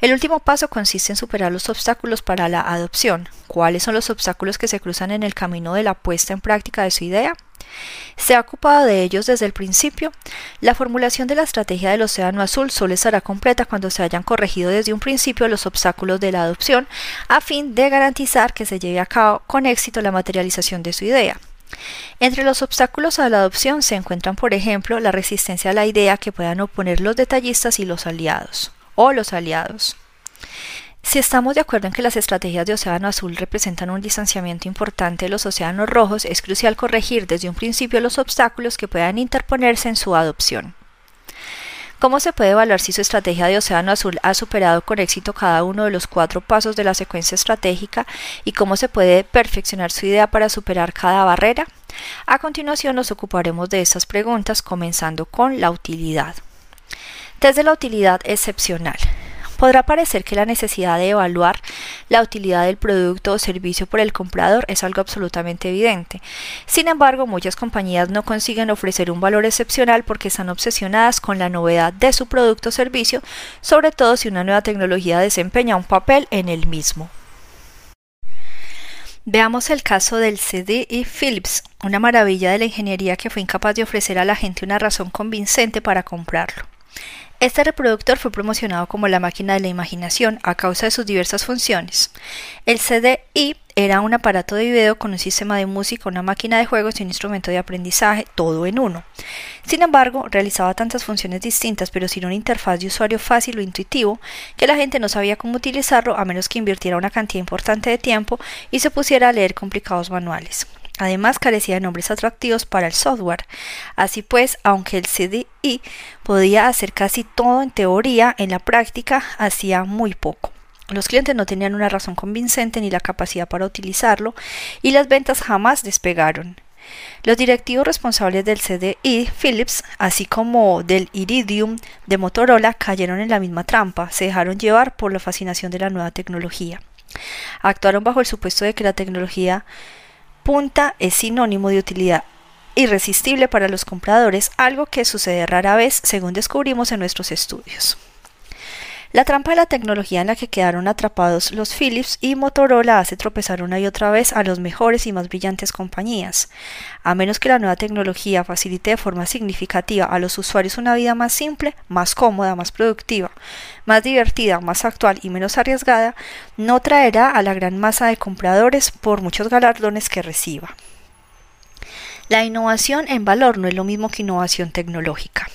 Speaker 1: El último paso consiste en superar los obstáculos para la adopción. ¿Cuáles son los obstáculos que se cruzan en el camino de la puesta en práctica de su idea? ¿Se ha ocupado de ellos desde el principio? La formulación de la estrategia del Océano Azul solo estará completa cuando se hayan corregido desde un principio los obstáculos de la adopción a fin de garantizar que se lleve a cabo con éxito la materialización de su idea. Entre los obstáculos a la adopción se encuentran, por ejemplo, la resistencia a la idea que puedan oponer los detallistas y los aliados o los aliados. Si estamos de acuerdo en que las estrategias de Océano Azul representan un distanciamiento importante de los océanos rojos, es crucial corregir desde un principio los obstáculos que puedan interponerse en su adopción. ¿Cómo se puede evaluar si su estrategia de Océano Azul ha superado con éxito cada uno de los cuatro pasos de la secuencia estratégica y cómo se puede perfeccionar su idea para superar cada barrera? A continuación nos ocuparemos de estas preguntas comenzando con la utilidad. Desde la utilidad excepcional. Podrá parecer que la necesidad de evaluar la utilidad del producto o servicio por el comprador es algo absolutamente evidente. Sin embargo, muchas compañías no consiguen ofrecer un valor excepcional porque están obsesionadas con la novedad de su producto o servicio, sobre todo si una nueva tecnología desempeña un papel en el mismo. Veamos el caso del CD y Philips, una maravilla de la ingeniería que fue incapaz de ofrecer a la gente una razón convincente para comprarlo. Este reproductor fue promocionado como la máquina de la imaginación a causa de sus diversas funciones. El CDI era un aparato de video con un sistema de música, una máquina de juegos y un instrumento de aprendizaje, todo en uno. Sin embargo, realizaba tantas funciones distintas pero sin una interfaz de usuario fácil o intuitivo que la gente no sabía cómo utilizarlo a menos que invirtiera una cantidad importante de tiempo y se pusiera a leer complicados manuales. Además carecía de nombres atractivos para el software. Así pues, aunque el CDI podía hacer casi todo en teoría, en la práctica hacía muy poco. Los clientes no tenían una razón convincente ni la capacidad para utilizarlo y las ventas jamás despegaron. Los directivos responsables del CDI Philips, así como del Iridium de Motorola, cayeron en la misma trampa, se dejaron llevar por la fascinación de la nueva tecnología. Actuaron bajo el supuesto de que la tecnología punta es sinónimo de utilidad irresistible para los compradores, algo que sucede rara vez según descubrimos en nuestros estudios. La trampa de la tecnología en la que quedaron atrapados los Philips y Motorola hace tropezar una y otra vez a los mejores y más brillantes compañías. A menos que la nueva tecnología facilite de forma significativa a los usuarios una vida más simple, más cómoda, más productiva, más divertida, más actual y menos arriesgada, no traerá a la gran masa de compradores por muchos galardones que reciba. La innovación en valor no es lo mismo que innovación tecnológica.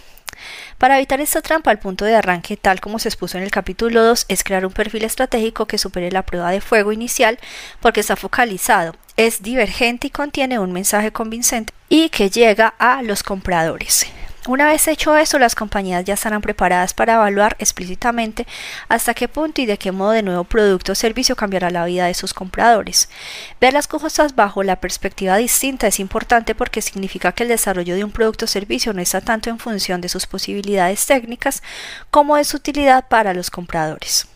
Speaker 1: Para evitar esta trampa, el punto de arranque, tal como se expuso en el capítulo 2, es crear un perfil estratégico que supere la prueba de fuego inicial porque está focalizado, es divergente y contiene un mensaje convincente y que llega a los compradores. Una vez hecho eso, las compañías ya estarán preparadas para evaluar explícitamente hasta qué punto y de qué modo de nuevo producto o servicio cambiará la vida de sus compradores. Ver las cosas bajo la perspectiva distinta es importante porque significa que el desarrollo de un producto o servicio no está tanto en función de sus posibilidades técnicas como de su utilidad para los compradores.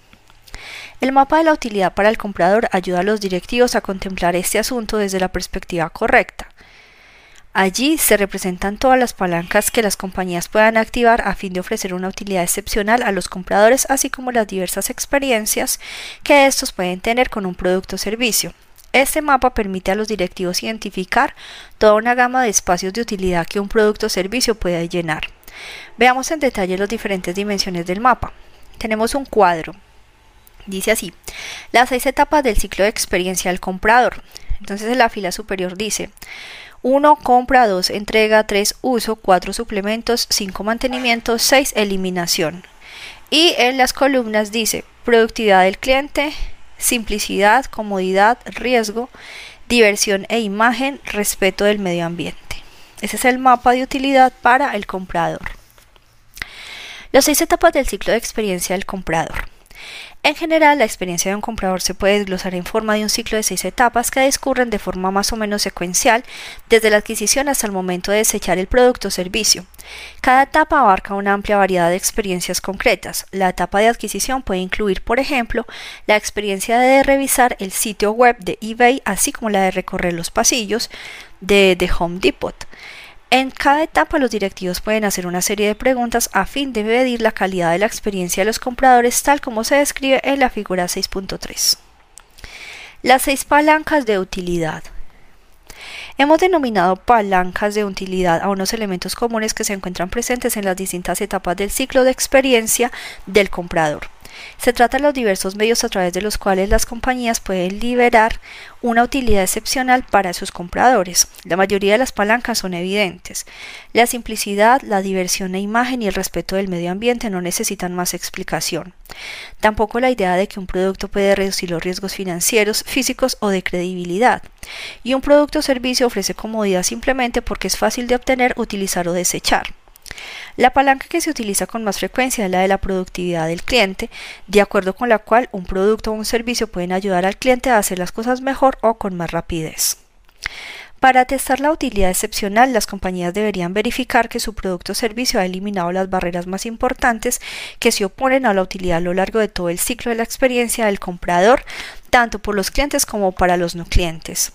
Speaker 1: El mapa de la utilidad para el comprador ayuda a los directivos a contemplar este asunto desde la perspectiva correcta. Allí se representan todas las palancas que las compañías puedan activar a fin de ofrecer una utilidad excepcional a los compradores, así como las diversas experiencias que estos pueden tener con un producto o servicio. Este mapa permite a los directivos identificar toda una gama de espacios de utilidad que un producto o servicio puede llenar. Veamos en detalle las diferentes dimensiones del mapa. Tenemos un cuadro. Dice así, las seis etapas del ciclo de experiencia del comprador. Entonces en la fila superior dice 1 compra, 2 entrega, 3 uso, 4 suplementos, 5 mantenimiento, 6 eliminación. Y en las columnas dice productividad del cliente, simplicidad, comodidad, riesgo, diversión e imagen, respeto del medio ambiente. Ese es el mapa de utilidad para el comprador. Las seis etapas del ciclo de experiencia del comprador. En general, la experiencia de un comprador se puede desglosar en forma de un ciclo de seis etapas que discurren de forma más o menos secuencial desde la adquisición hasta el momento de desechar el producto o servicio. Cada etapa abarca una amplia variedad de experiencias concretas. La etapa de adquisición puede incluir, por ejemplo, la experiencia de revisar el sitio web de eBay, así como la de recorrer los pasillos de The Home Depot. En cada etapa los directivos pueden hacer una serie de preguntas a fin de medir la calidad de la experiencia de los compradores tal como se describe en la figura 6.3. Las seis palancas de utilidad. Hemos denominado palancas de utilidad a unos elementos comunes que se encuentran presentes en las distintas etapas del ciclo de experiencia del comprador. Se trata de los diversos medios a través de los cuales las compañías pueden liberar una utilidad excepcional para sus compradores. La mayoría de las palancas son evidentes. La simplicidad, la diversión e imagen y el respeto del medio ambiente no necesitan más explicación. Tampoco la idea de que un producto puede reducir los riesgos financieros, físicos o de credibilidad. Y un producto o servicio ofrece comodidad simplemente porque es fácil de obtener, utilizar o desechar. La palanca que se utiliza con más frecuencia es la de la productividad del cliente, de acuerdo con la cual un producto o un servicio pueden ayudar al cliente a hacer las cosas mejor o con más rapidez. Para testar la utilidad excepcional, las compañías deberían verificar que su producto o servicio ha eliminado las barreras más importantes que se oponen a la utilidad a lo largo de todo el ciclo de la experiencia del comprador, tanto por los clientes como para los no clientes.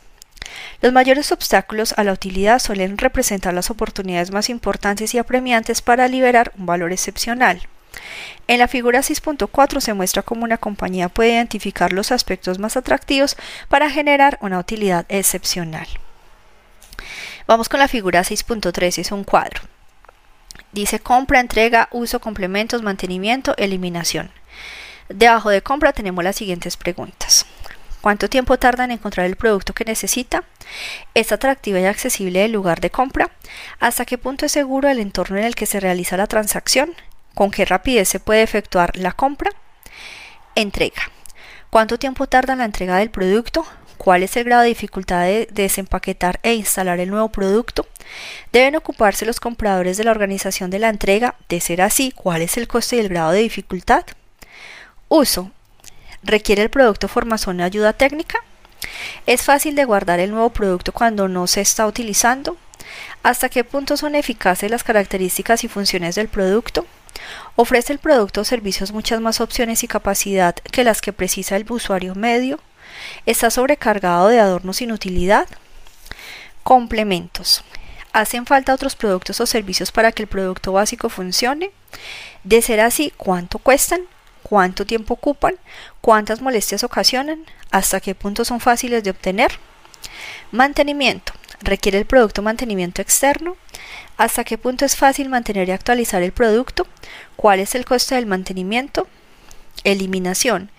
Speaker 1: Los mayores obstáculos a la utilidad suelen representar las oportunidades más importantes y apremiantes para liberar un valor excepcional. En la figura 6.4 se muestra cómo una compañía puede identificar los aspectos más atractivos para generar una utilidad excepcional. Vamos con la figura 6.3, es un cuadro. Dice compra, entrega, uso, complementos, mantenimiento, eliminación. Debajo de compra tenemos las siguientes preguntas. ¿Cuánto tiempo tarda en encontrar el producto que necesita? ¿Es atractivo y accesible el lugar de compra? ¿Hasta qué punto es seguro el entorno en el que se realiza la transacción? ¿Con qué rapidez se puede efectuar la compra? Entrega. ¿Cuánto tiempo tarda en la entrega del producto? ¿Cuál es el grado de dificultad de desempaquetar e instalar el nuevo producto? Deben ocuparse los compradores de la organización de la entrega. De ser así, ¿cuál es el coste y el grado de dificultad? Uso. ¿Requiere el producto formación y ayuda técnica? ¿Es fácil de guardar el nuevo producto cuando no se está utilizando? ¿Hasta qué punto son eficaces las características y funciones del producto? ¿Ofrece el producto o servicios muchas más opciones y capacidad que las que precisa el usuario medio? ¿Está sobrecargado de adornos sin utilidad? Complementos. ¿Hacen falta otros productos o servicios para que el producto básico funcione? De ser así, ¿cuánto cuestan? Cuánto tiempo ocupan, cuántas molestias ocasionan, hasta qué punto son fáciles de obtener. Mantenimiento. ¿Requiere el producto mantenimiento externo? ¿Hasta qué punto es fácil mantener y actualizar el producto? ¿Cuál es el coste del mantenimiento? Eliminación.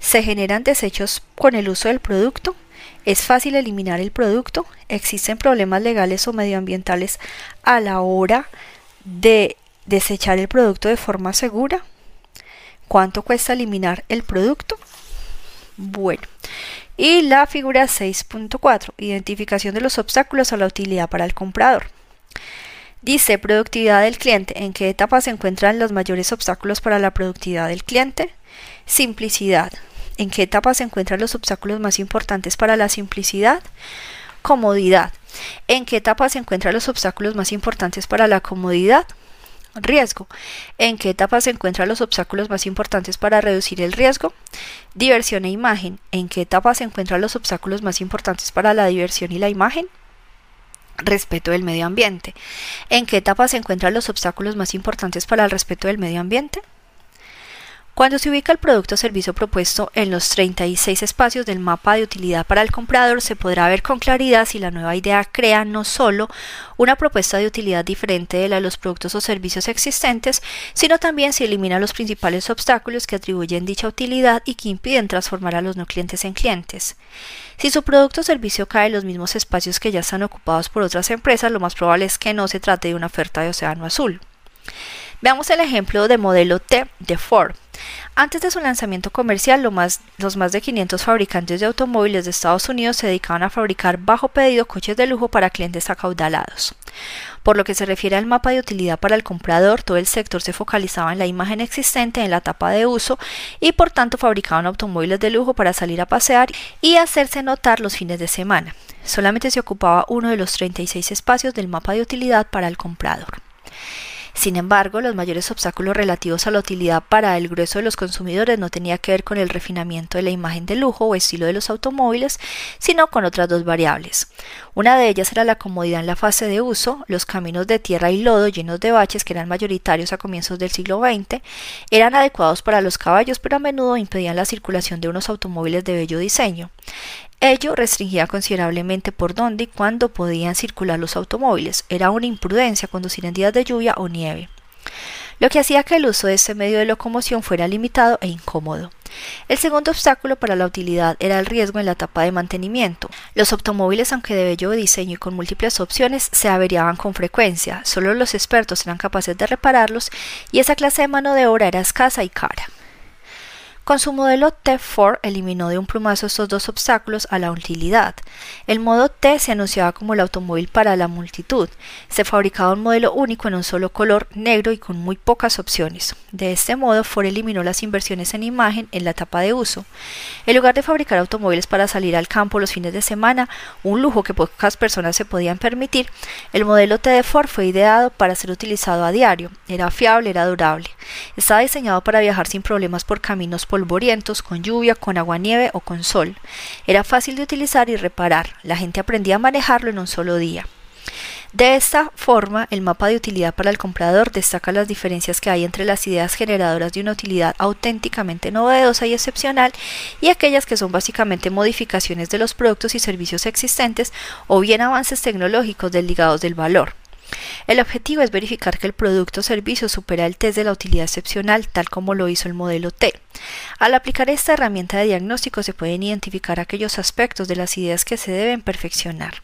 Speaker 1: ¿Se generan desechos con el uso del producto? ¿Es fácil eliminar el producto? ¿Existen problemas legales o medioambientales a la hora de desechar el producto de forma segura? ¿Cuánto cuesta eliminar el producto? Bueno, y la figura 6.4, identificación de los obstáculos a la utilidad para el comprador. Dice productividad del cliente, en qué etapa se encuentran los mayores obstáculos para la productividad del cliente. Simplicidad, en qué etapa se encuentran los obstáculos más importantes para la simplicidad. Comodidad, en qué etapa se encuentran los obstáculos más importantes para la comodidad riesgo. ¿En qué etapa se encuentran los obstáculos más importantes para reducir el riesgo? Diversión e imagen. ¿En qué etapa se encuentran los obstáculos más importantes para la diversión y la imagen? respeto del medio ambiente. ¿En qué etapa se encuentran los obstáculos más importantes para el respeto del medio ambiente? Cuando se ubica el producto o servicio propuesto en los 36 espacios del mapa de utilidad para el comprador, se podrá ver con claridad si la nueva idea crea no solo una propuesta de utilidad diferente de la de los productos o servicios existentes, sino también si elimina los principales obstáculos que atribuyen dicha utilidad y que impiden transformar a los no clientes en clientes. Si su producto o servicio cae en los mismos espacios que ya están ocupados por otras empresas, lo más probable es que no se trate de una oferta de océano azul. Veamos el ejemplo de modelo T de Ford. Antes de su lanzamiento comercial, los más de 500 fabricantes de automóviles de Estados Unidos se dedicaban a fabricar bajo pedido coches de lujo para clientes acaudalados. Por lo que se refiere al mapa de utilidad para el comprador, todo el sector se focalizaba en la imagen existente en la etapa de uso y por tanto fabricaban automóviles de lujo para salir a pasear y hacerse notar los fines de semana. Solamente se ocupaba uno de los 36 espacios del mapa de utilidad para el comprador. Sin embargo, los mayores obstáculos relativos a la utilidad para el grueso de los consumidores no tenía que ver con el refinamiento de la imagen de lujo o estilo de los automóviles, sino con otras dos variables. Una de ellas era la comodidad en la fase de uso, los caminos de tierra y lodo llenos de baches que eran mayoritarios a comienzos del siglo XX, eran adecuados para los caballos pero a menudo impedían la circulación de unos automóviles de bello diseño. Ello restringía considerablemente por dónde y cuándo podían circular los automóviles. Era una imprudencia conducir en días de lluvia o nieve, lo que hacía que el uso de este medio de locomoción fuera limitado e incómodo. El segundo obstáculo para la utilidad era el riesgo en la etapa de mantenimiento. Los automóviles, aunque de bello diseño y con múltiples opciones, se averiaban con frecuencia. Solo los expertos eran capaces de repararlos y esa clase de mano de obra era escasa y cara. Con su modelo T4 eliminó de un plumazo estos dos obstáculos a la utilidad. El modo T se anunciaba como el automóvil para la multitud. Se fabricaba un modelo único en un solo color, negro y con muy pocas opciones. De este modo, Ford eliminó las inversiones en imagen en la etapa de uso. En lugar de fabricar automóviles para salir al campo los fines de semana, un lujo que pocas personas se podían permitir, el modelo T de Ford fue ideado para ser utilizado a diario. Era fiable, era durable. Estaba diseñado para viajar sin problemas por caminos polvorientos, con lluvia, con agua-nieve o con sol. Era fácil de utilizar y reparar. La gente aprendía a manejarlo en un solo día. De esta forma, el mapa de utilidad para el comprador destaca las diferencias que hay entre las ideas generadoras de una utilidad auténticamente novedosa y excepcional y aquellas que son básicamente modificaciones de los productos y servicios existentes o bien avances tecnológicos desligados del valor. El objetivo es verificar que el producto o servicio supera el test de la utilidad excepcional, tal como lo hizo el modelo T. Al aplicar esta herramienta de diagnóstico se pueden identificar aquellos aspectos de las ideas que se deben perfeccionar.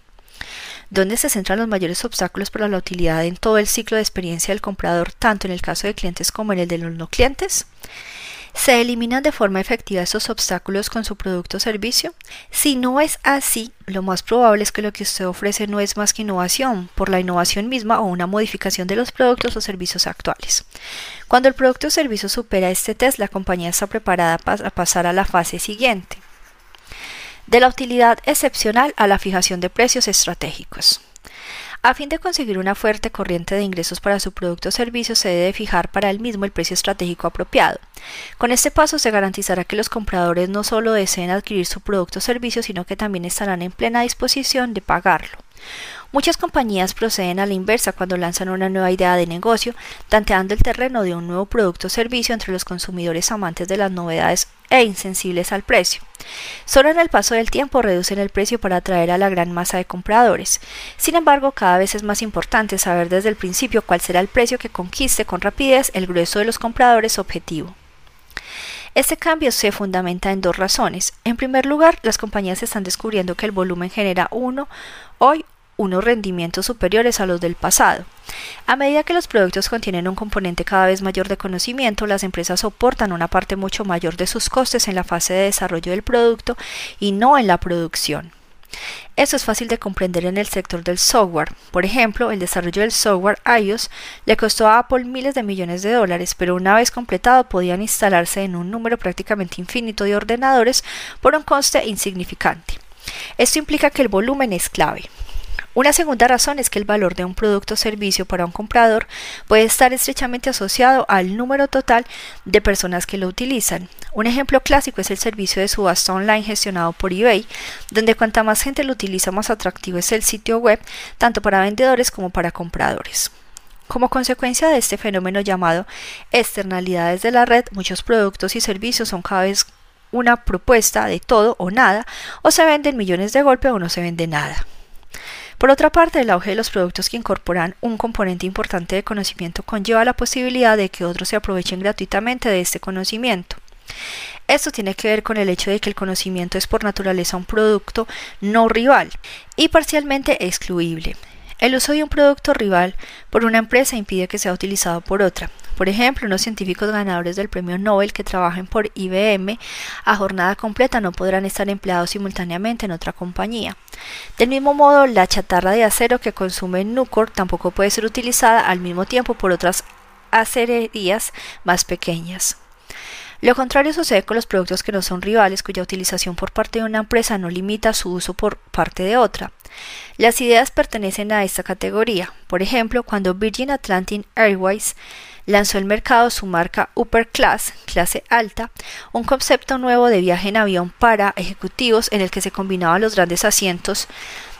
Speaker 1: ¿Dónde se centran los mayores obstáculos para la utilidad en todo el ciclo de experiencia del comprador, tanto en el caso de clientes como en el de los no clientes? ¿Se eliminan de forma efectiva esos obstáculos con su producto o servicio? Si no es así, lo más probable es que lo que usted ofrece no es más que innovación, por la innovación misma o una modificación de los productos o servicios actuales. Cuando el producto o servicio supera este test, la compañía está preparada para pasar a la fase siguiente. De la utilidad excepcional a la fijación de precios estratégicos. A fin de conseguir una fuerte corriente de ingresos para su producto o servicio, se debe fijar para el mismo el precio estratégico apropiado. Con este paso se garantizará que los compradores no solo deseen adquirir su producto o servicio, sino que también estarán en plena disposición de pagarlo. Muchas compañías proceden a la inversa cuando lanzan una nueva idea de negocio, tanteando el terreno de un nuevo producto o servicio entre los consumidores amantes de las novedades e insensibles al precio. Solo en el paso del tiempo reducen el precio para atraer a la gran masa de compradores. Sin embargo, cada vez es más importante saber desde el principio cuál será el precio que conquiste con rapidez el grueso de los compradores objetivo. Este cambio se fundamenta en dos razones. En primer lugar, las compañías están descubriendo que el volumen genera uno hoy unos rendimientos superiores a los del pasado. A medida que los productos contienen un componente cada vez mayor de conocimiento, las empresas soportan una parte mucho mayor de sus costes en la fase de desarrollo del producto y no en la producción. Eso es fácil de comprender en el sector del software. Por ejemplo, el desarrollo del software iOS le costó a Apple miles de millones de dólares, pero una vez completado podían instalarse en un número prácticamente infinito de ordenadores por un coste insignificante. Esto implica que el volumen es clave. Una segunda razón es que el valor de un producto o servicio para un comprador puede estar estrechamente asociado al número total de personas que lo utilizan. Un ejemplo clásico es el servicio de subasta online gestionado por eBay, donde cuanta más gente lo utiliza más atractivo es el sitio web, tanto para vendedores como para compradores. Como consecuencia de este fenómeno llamado externalidades de la red, muchos productos y servicios son cada vez una propuesta de todo o nada, o se venden millones de golpe o no se vende nada. Por otra parte, el auge de los productos que incorporan un componente importante de conocimiento conlleva la posibilidad de que otros se aprovechen gratuitamente de este conocimiento. Esto tiene que ver con el hecho de que el conocimiento es por naturaleza un producto no rival y parcialmente excluible. El uso de un producto rival por una empresa impide que sea utilizado por otra. Por ejemplo, unos científicos ganadores del premio Nobel que trabajen por IBM a jornada completa no podrán estar empleados simultáneamente en otra compañía. Del mismo modo, la chatarra de acero que consume Nucor tampoco puede ser utilizada al mismo tiempo por otras acererías más pequeñas. Lo contrario sucede con los productos que no son rivales, cuya utilización por parte de una empresa no limita su uso por parte de otra. Las ideas pertenecen a esta categoría. Por ejemplo, cuando Virgin Atlantic Airways lanzó al mercado su marca Upper Class, clase alta, un concepto nuevo de viaje en avión para ejecutivos en el que se combinaban los grandes asientos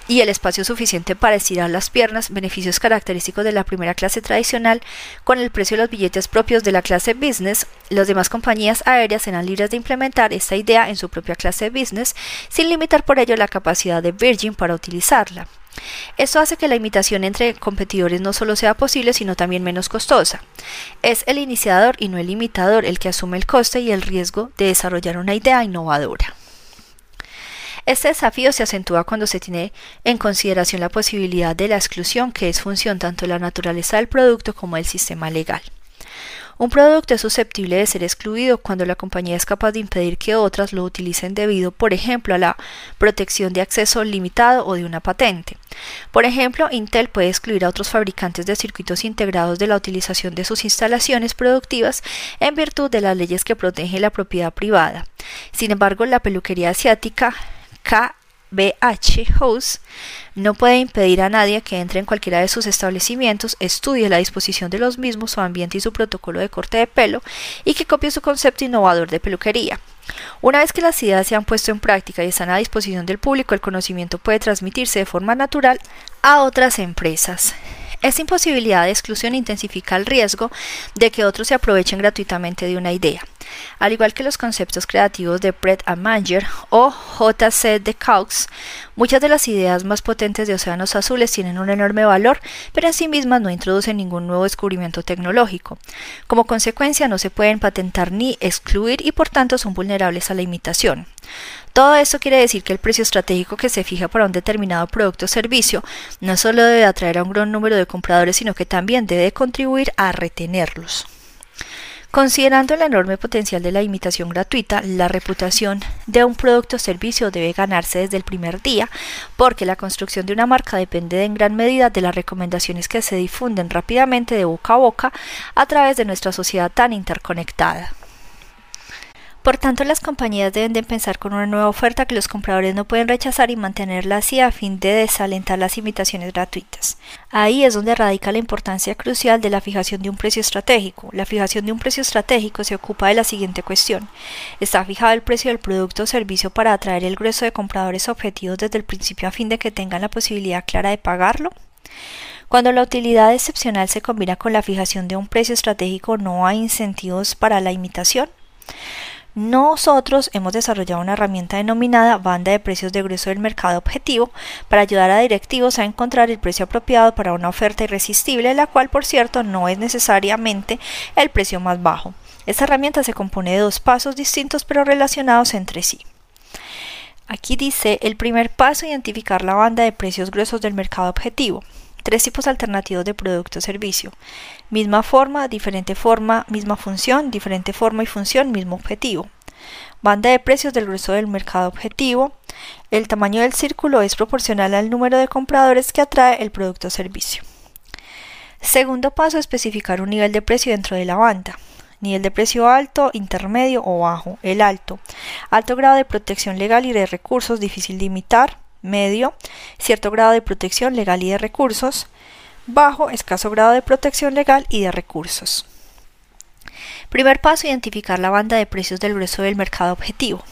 Speaker 1: y el espacio suficiente para estirar las piernas, beneficios característicos de la primera clase tradicional, con el precio de los billetes propios de la clase business, las demás compañías aéreas serán libres de implementar esta idea en su propia clase business, sin limitar por ello la capacidad de Virgin para utilizarla. Esto hace que la imitación entre competidores no solo sea posible, sino también menos costosa. Es el iniciador y no el imitador el que asume el coste y el riesgo de desarrollar una idea innovadora. Este desafío se acentúa cuando se tiene en consideración la posibilidad de la exclusión, que es función tanto de la naturaleza del producto como del sistema legal. Un producto es susceptible de ser excluido cuando la compañía es capaz de impedir que otras lo utilicen debido, por ejemplo, a la protección de acceso limitado o de una patente. Por ejemplo, Intel puede excluir a otros fabricantes de circuitos integrados de la utilización de sus instalaciones productivas en virtud de las leyes que protegen la propiedad privada. Sin embargo, la peluquería asiática KBH House no puede impedir a nadie que entre en cualquiera de sus establecimientos, estudie la disposición de los mismos, su ambiente y su protocolo de corte de pelo y que copie su concepto innovador de peluquería. Una vez que las ideas se han puesto en práctica y están a disposición del público, el conocimiento puede transmitirse de forma natural a otras empresas. Esta imposibilidad de exclusión intensifica el riesgo de que otros se aprovechen gratuitamente de una idea. Al igual que los conceptos creativos de Brett Manger o J.C. de Cox, muchas de las ideas más potentes de Océanos Azules tienen un enorme valor, pero en sí mismas no introducen ningún nuevo descubrimiento tecnológico. Como consecuencia, no se pueden patentar ni excluir y por tanto son vulnerables a la imitación. Todo esto quiere decir que el precio estratégico que se fija para un determinado producto o servicio no solo debe atraer a un gran número de compradores, sino que también debe contribuir a retenerlos. Considerando el enorme potencial de la imitación gratuita, la reputación de un producto o servicio debe ganarse desde el primer día, porque la construcción de una marca depende en gran medida de las recomendaciones que se difunden rápidamente de boca a boca a través de nuestra sociedad tan interconectada. Por tanto, las compañías deben de pensar con una nueva oferta que los compradores no pueden rechazar y mantenerla así a fin de desalentar las imitaciones gratuitas. Ahí es donde radica la importancia crucial de la fijación de un precio estratégico. La fijación de un precio estratégico se ocupa de la siguiente cuestión. ¿Está fijado el precio del producto o servicio para atraer el grueso de compradores objetivos desde el principio a fin de que tengan la posibilidad clara de pagarlo? Cuando la utilidad excepcional se combina con la fijación de un precio estratégico, no hay incentivos para la imitación. Nosotros hemos desarrollado una herramienta denominada banda de precios de grueso del mercado objetivo para ayudar a directivos a encontrar el precio apropiado para una oferta irresistible, la cual por cierto no es necesariamente el precio más bajo. Esta herramienta se compone de dos pasos distintos pero relacionados entre sí. Aquí dice el primer paso identificar la banda de precios gruesos del mercado objetivo. Tres tipos alternativos de producto o servicio. Misma forma, diferente forma, misma función, diferente forma y función, mismo objetivo. Banda de precios del grueso del mercado objetivo. El tamaño del círculo es proporcional al número de compradores que atrae el producto o servicio. Segundo paso, especificar un nivel de precio dentro de la banda. Nivel de precio alto, intermedio o bajo. El alto. Alto grado de protección legal y de recursos, difícil de imitar medio, cierto grado de protección legal y de recursos, bajo, escaso grado de protección legal y de recursos. Primer paso, identificar la banda de precios del grueso del mercado objetivo.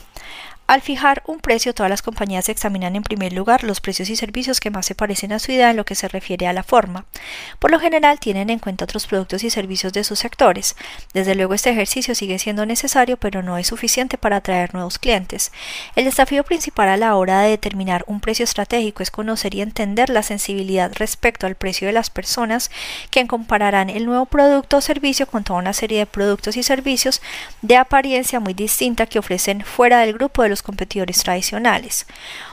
Speaker 1: Al fijar un precio, todas las compañías examinan en primer lugar los precios y servicios que más se parecen a su idea en lo que se refiere a la forma. Por lo general tienen en cuenta otros productos y servicios de sus sectores. Desde luego este ejercicio sigue siendo necesario, pero no es suficiente para atraer nuevos clientes. El desafío principal a la hora de determinar un precio estratégico es conocer y entender la sensibilidad respecto al precio de las personas que compararán el nuevo producto o servicio con toda una serie de productos y servicios de apariencia muy distinta que ofrecen fuera del grupo de los competidores tradicionales.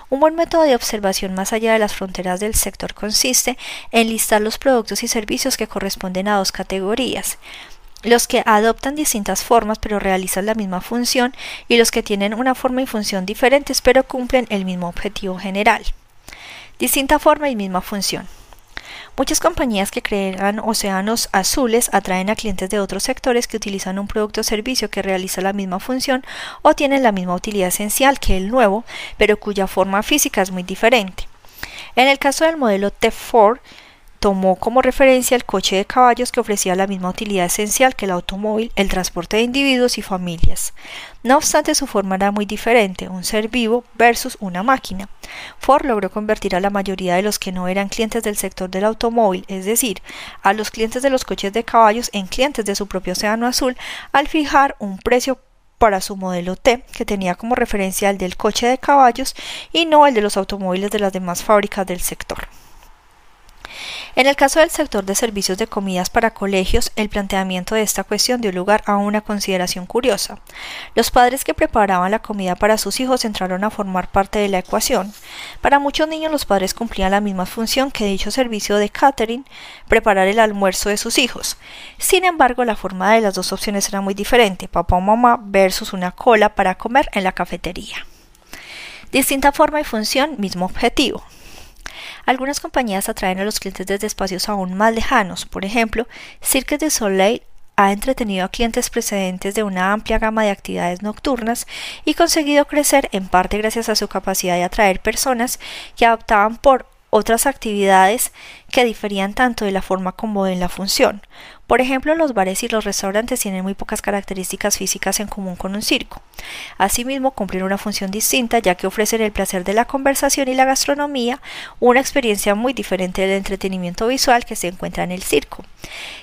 Speaker 1: Un buen método de observación más allá de las fronteras del sector consiste en listar los productos y servicios que corresponden a dos categorías los que adoptan distintas formas pero realizan la misma función y los que tienen una forma y función diferentes pero cumplen el mismo objetivo general. Distinta forma y misma función. Muchas compañías que crean océanos azules atraen a clientes de otros sectores que utilizan un producto o servicio que realiza la misma función o tienen la misma utilidad esencial que el nuevo, pero cuya forma física es muy diferente. En el caso del modelo T4, tomó como referencia el coche de caballos que ofrecía la misma utilidad esencial que el automóvil, el transporte de individuos y familias. No obstante, su forma era muy diferente, un ser vivo versus una máquina. Ford logró convertir a la mayoría de los que no eran clientes del sector del automóvil, es decir, a los clientes de los coches de caballos, en clientes de su propio océano azul, al fijar un precio para su modelo T, que tenía como referencia el del coche de caballos y no el de los automóviles de las demás fábricas del sector. En el caso del sector de servicios de comidas para colegios, el planteamiento de esta cuestión dio lugar a una consideración curiosa. Los padres que preparaban la comida para sus hijos entraron a formar parte de la ecuación. Para muchos niños los padres cumplían la misma función que dicho servicio de catering, preparar el almuerzo de sus hijos. Sin embargo, la forma de las dos opciones era muy diferente, papá o mamá versus una cola para comer en la cafetería. Distinta forma y función, mismo objetivo. Algunas compañías atraen a los clientes desde espacios aún más lejanos. Por ejemplo, Cirque du Soleil ha entretenido a clientes precedentes de una amplia gama de actividades nocturnas y conseguido crecer en parte gracias a su capacidad de atraer personas que adoptaban por otras actividades que diferían tanto de la forma como de la función. Por ejemplo, los bares y los restaurantes tienen muy pocas características físicas en común con un circo. Asimismo, cumplen una función distinta ya que ofrecen el placer de la conversación y la gastronomía, una experiencia muy diferente del entretenimiento visual que se encuentra en el circo.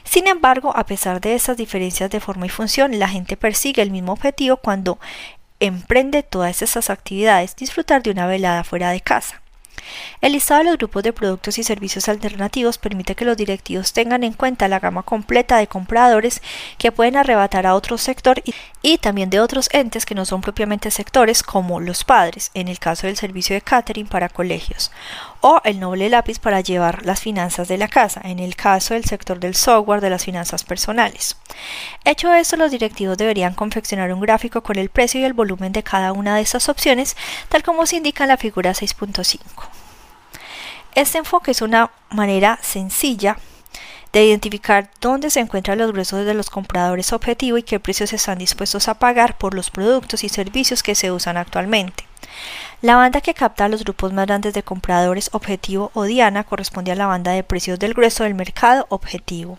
Speaker 1: Sin embargo, a pesar de estas diferencias de forma y función, la gente persigue el mismo objetivo cuando emprende todas estas actividades, disfrutar de una velada fuera de casa. El listado de los grupos de productos y servicios alternativos permite que los directivos tengan en cuenta la gama completa de compradores que pueden arrebatar a otro sector y, también de otros entes que no son propiamente sectores como los padres, en el caso del servicio de catering para colegios, o el noble lápiz para llevar las finanzas de la casa, en el caso del sector del software de las finanzas personales. Hecho esto, los directivos deberían confeccionar un gráfico con el precio y el volumen de cada una de estas opciones, tal como se indica en la figura 6.5. Este enfoque es una manera sencilla de identificar dónde se encuentran los gruesos de los compradores objetivo y qué precios están dispuestos a pagar por los productos y servicios que se usan actualmente. La banda que capta a los grupos más grandes de compradores objetivo o diana corresponde a la banda de precios del grueso del mercado objetivo.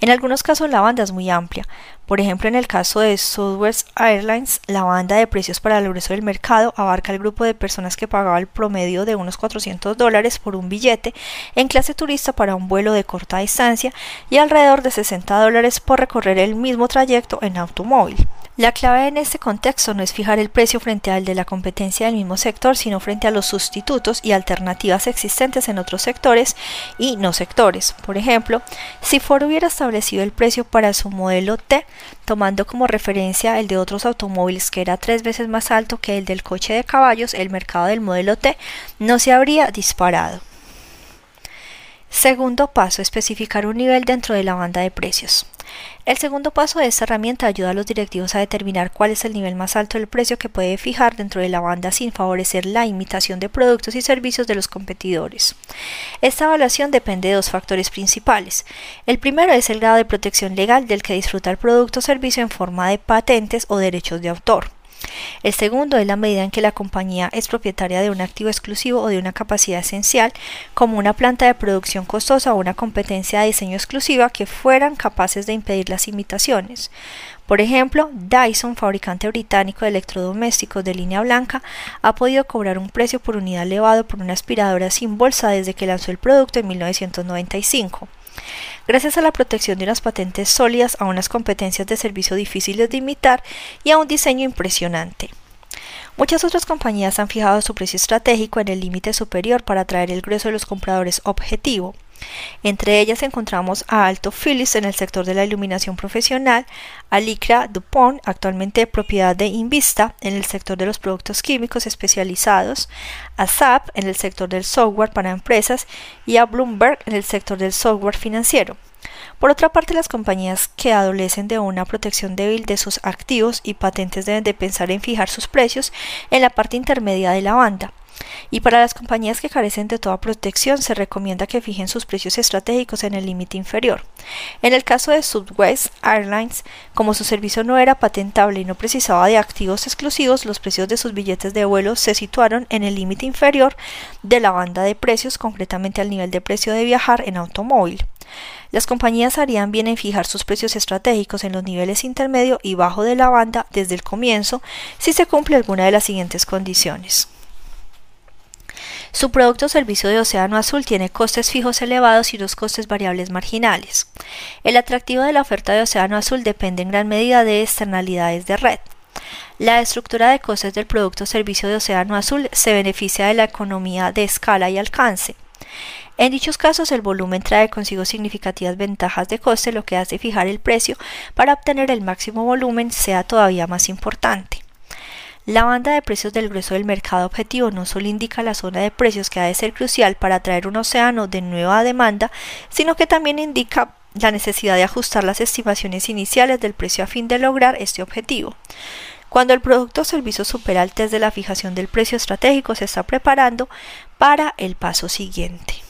Speaker 1: En algunos casos la banda es muy amplia. Por ejemplo, en el caso de Southwest Airlines, la banda de precios para el grueso del mercado abarca el grupo de personas que pagaba el promedio de unos 400 dólares por un billete en clase turista para un vuelo de corta distancia y alrededor de 60 dólares por recorrer el mismo trayecto en automóvil. La clave en este contexto no es fijar el precio frente al de la competencia del mismo sector, sino frente a los sustitutos y alternativas existentes en otros sectores y no sectores. Por ejemplo, si Ford hubiera establecido el precio para su modelo T, tomando como referencia el de otros automóviles que era tres veces más alto que el del coche de caballos, el mercado del modelo T no se habría disparado. Segundo paso, especificar un nivel dentro de la banda de precios. El segundo paso de esta herramienta ayuda a los directivos a determinar cuál es el nivel más alto del precio que puede fijar dentro de la banda sin favorecer la imitación de productos y servicios de los competidores. Esta evaluación depende de dos factores principales. El primero es el grado de protección legal del que disfruta el producto o servicio en forma de patentes o derechos de autor. El segundo es la medida en que la compañía es propietaria de un activo exclusivo o de una capacidad esencial, como una planta de producción costosa o una competencia de diseño exclusiva que fueran capaces de impedir las imitaciones. Por ejemplo, Dyson, fabricante británico de electrodomésticos de línea blanca, ha podido cobrar un precio por unidad elevado por una aspiradora sin bolsa desde que lanzó el producto en 1995. Gracias a la protección de unas patentes sólidas, a unas competencias de servicio difíciles de imitar y a un diseño impresionante. Muchas otras compañías han fijado su precio estratégico en el límite superior para atraer el grueso de los compradores objetivo. Entre ellas encontramos a Alto Philips en el sector de la iluminación profesional, a Lycra Dupont, actualmente propiedad de Invista, en el sector de los productos químicos especializados, a SAP en el sector del software para empresas y a Bloomberg en el sector del software financiero. Por otra parte, las compañías que adolecen de una protección débil de sus activos y patentes deben de pensar en fijar sus precios en la parte intermedia de la banda. Y para las compañías que carecen de toda protección se recomienda que fijen sus precios estratégicos en el límite inferior. En el caso de Southwest Airlines, como su servicio no era patentable y no precisaba de activos exclusivos, los precios de sus billetes de vuelo se situaron en el límite inferior de la banda de precios, concretamente al nivel de precio de viajar en automóvil. Las compañías harían bien en fijar sus precios estratégicos en los niveles intermedio y bajo de la banda desde el comienzo si se cumple alguna de las siguientes condiciones. Su producto o servicio de océano azul tiene costes fijos elevados y dos costes variables marginales. El atractivo de la oferta de océano azul depende en gran medida de externalidades de red. La estructura de costes del producto o servicio de océano azul se beneficia de la economía de escala y alcance. En dichos casos, el volumen trae consigo significativas ventajas de coste, lo que hace fijar el precio para obtener el máximo volumen sea todavía más importante. La banda de precios del grueso del mercado objetivo no solo indica la zona de precios que ha de ser crucial para atraer un océano de nueva demanda, sino que también indica la necesidad de ajustar las estimaciones iniciales del precio a fin de lograr este objetivo. Cuando el producto o servicio supera el test de la fijación del precio estratégico, se está preparando para el paso siguiente.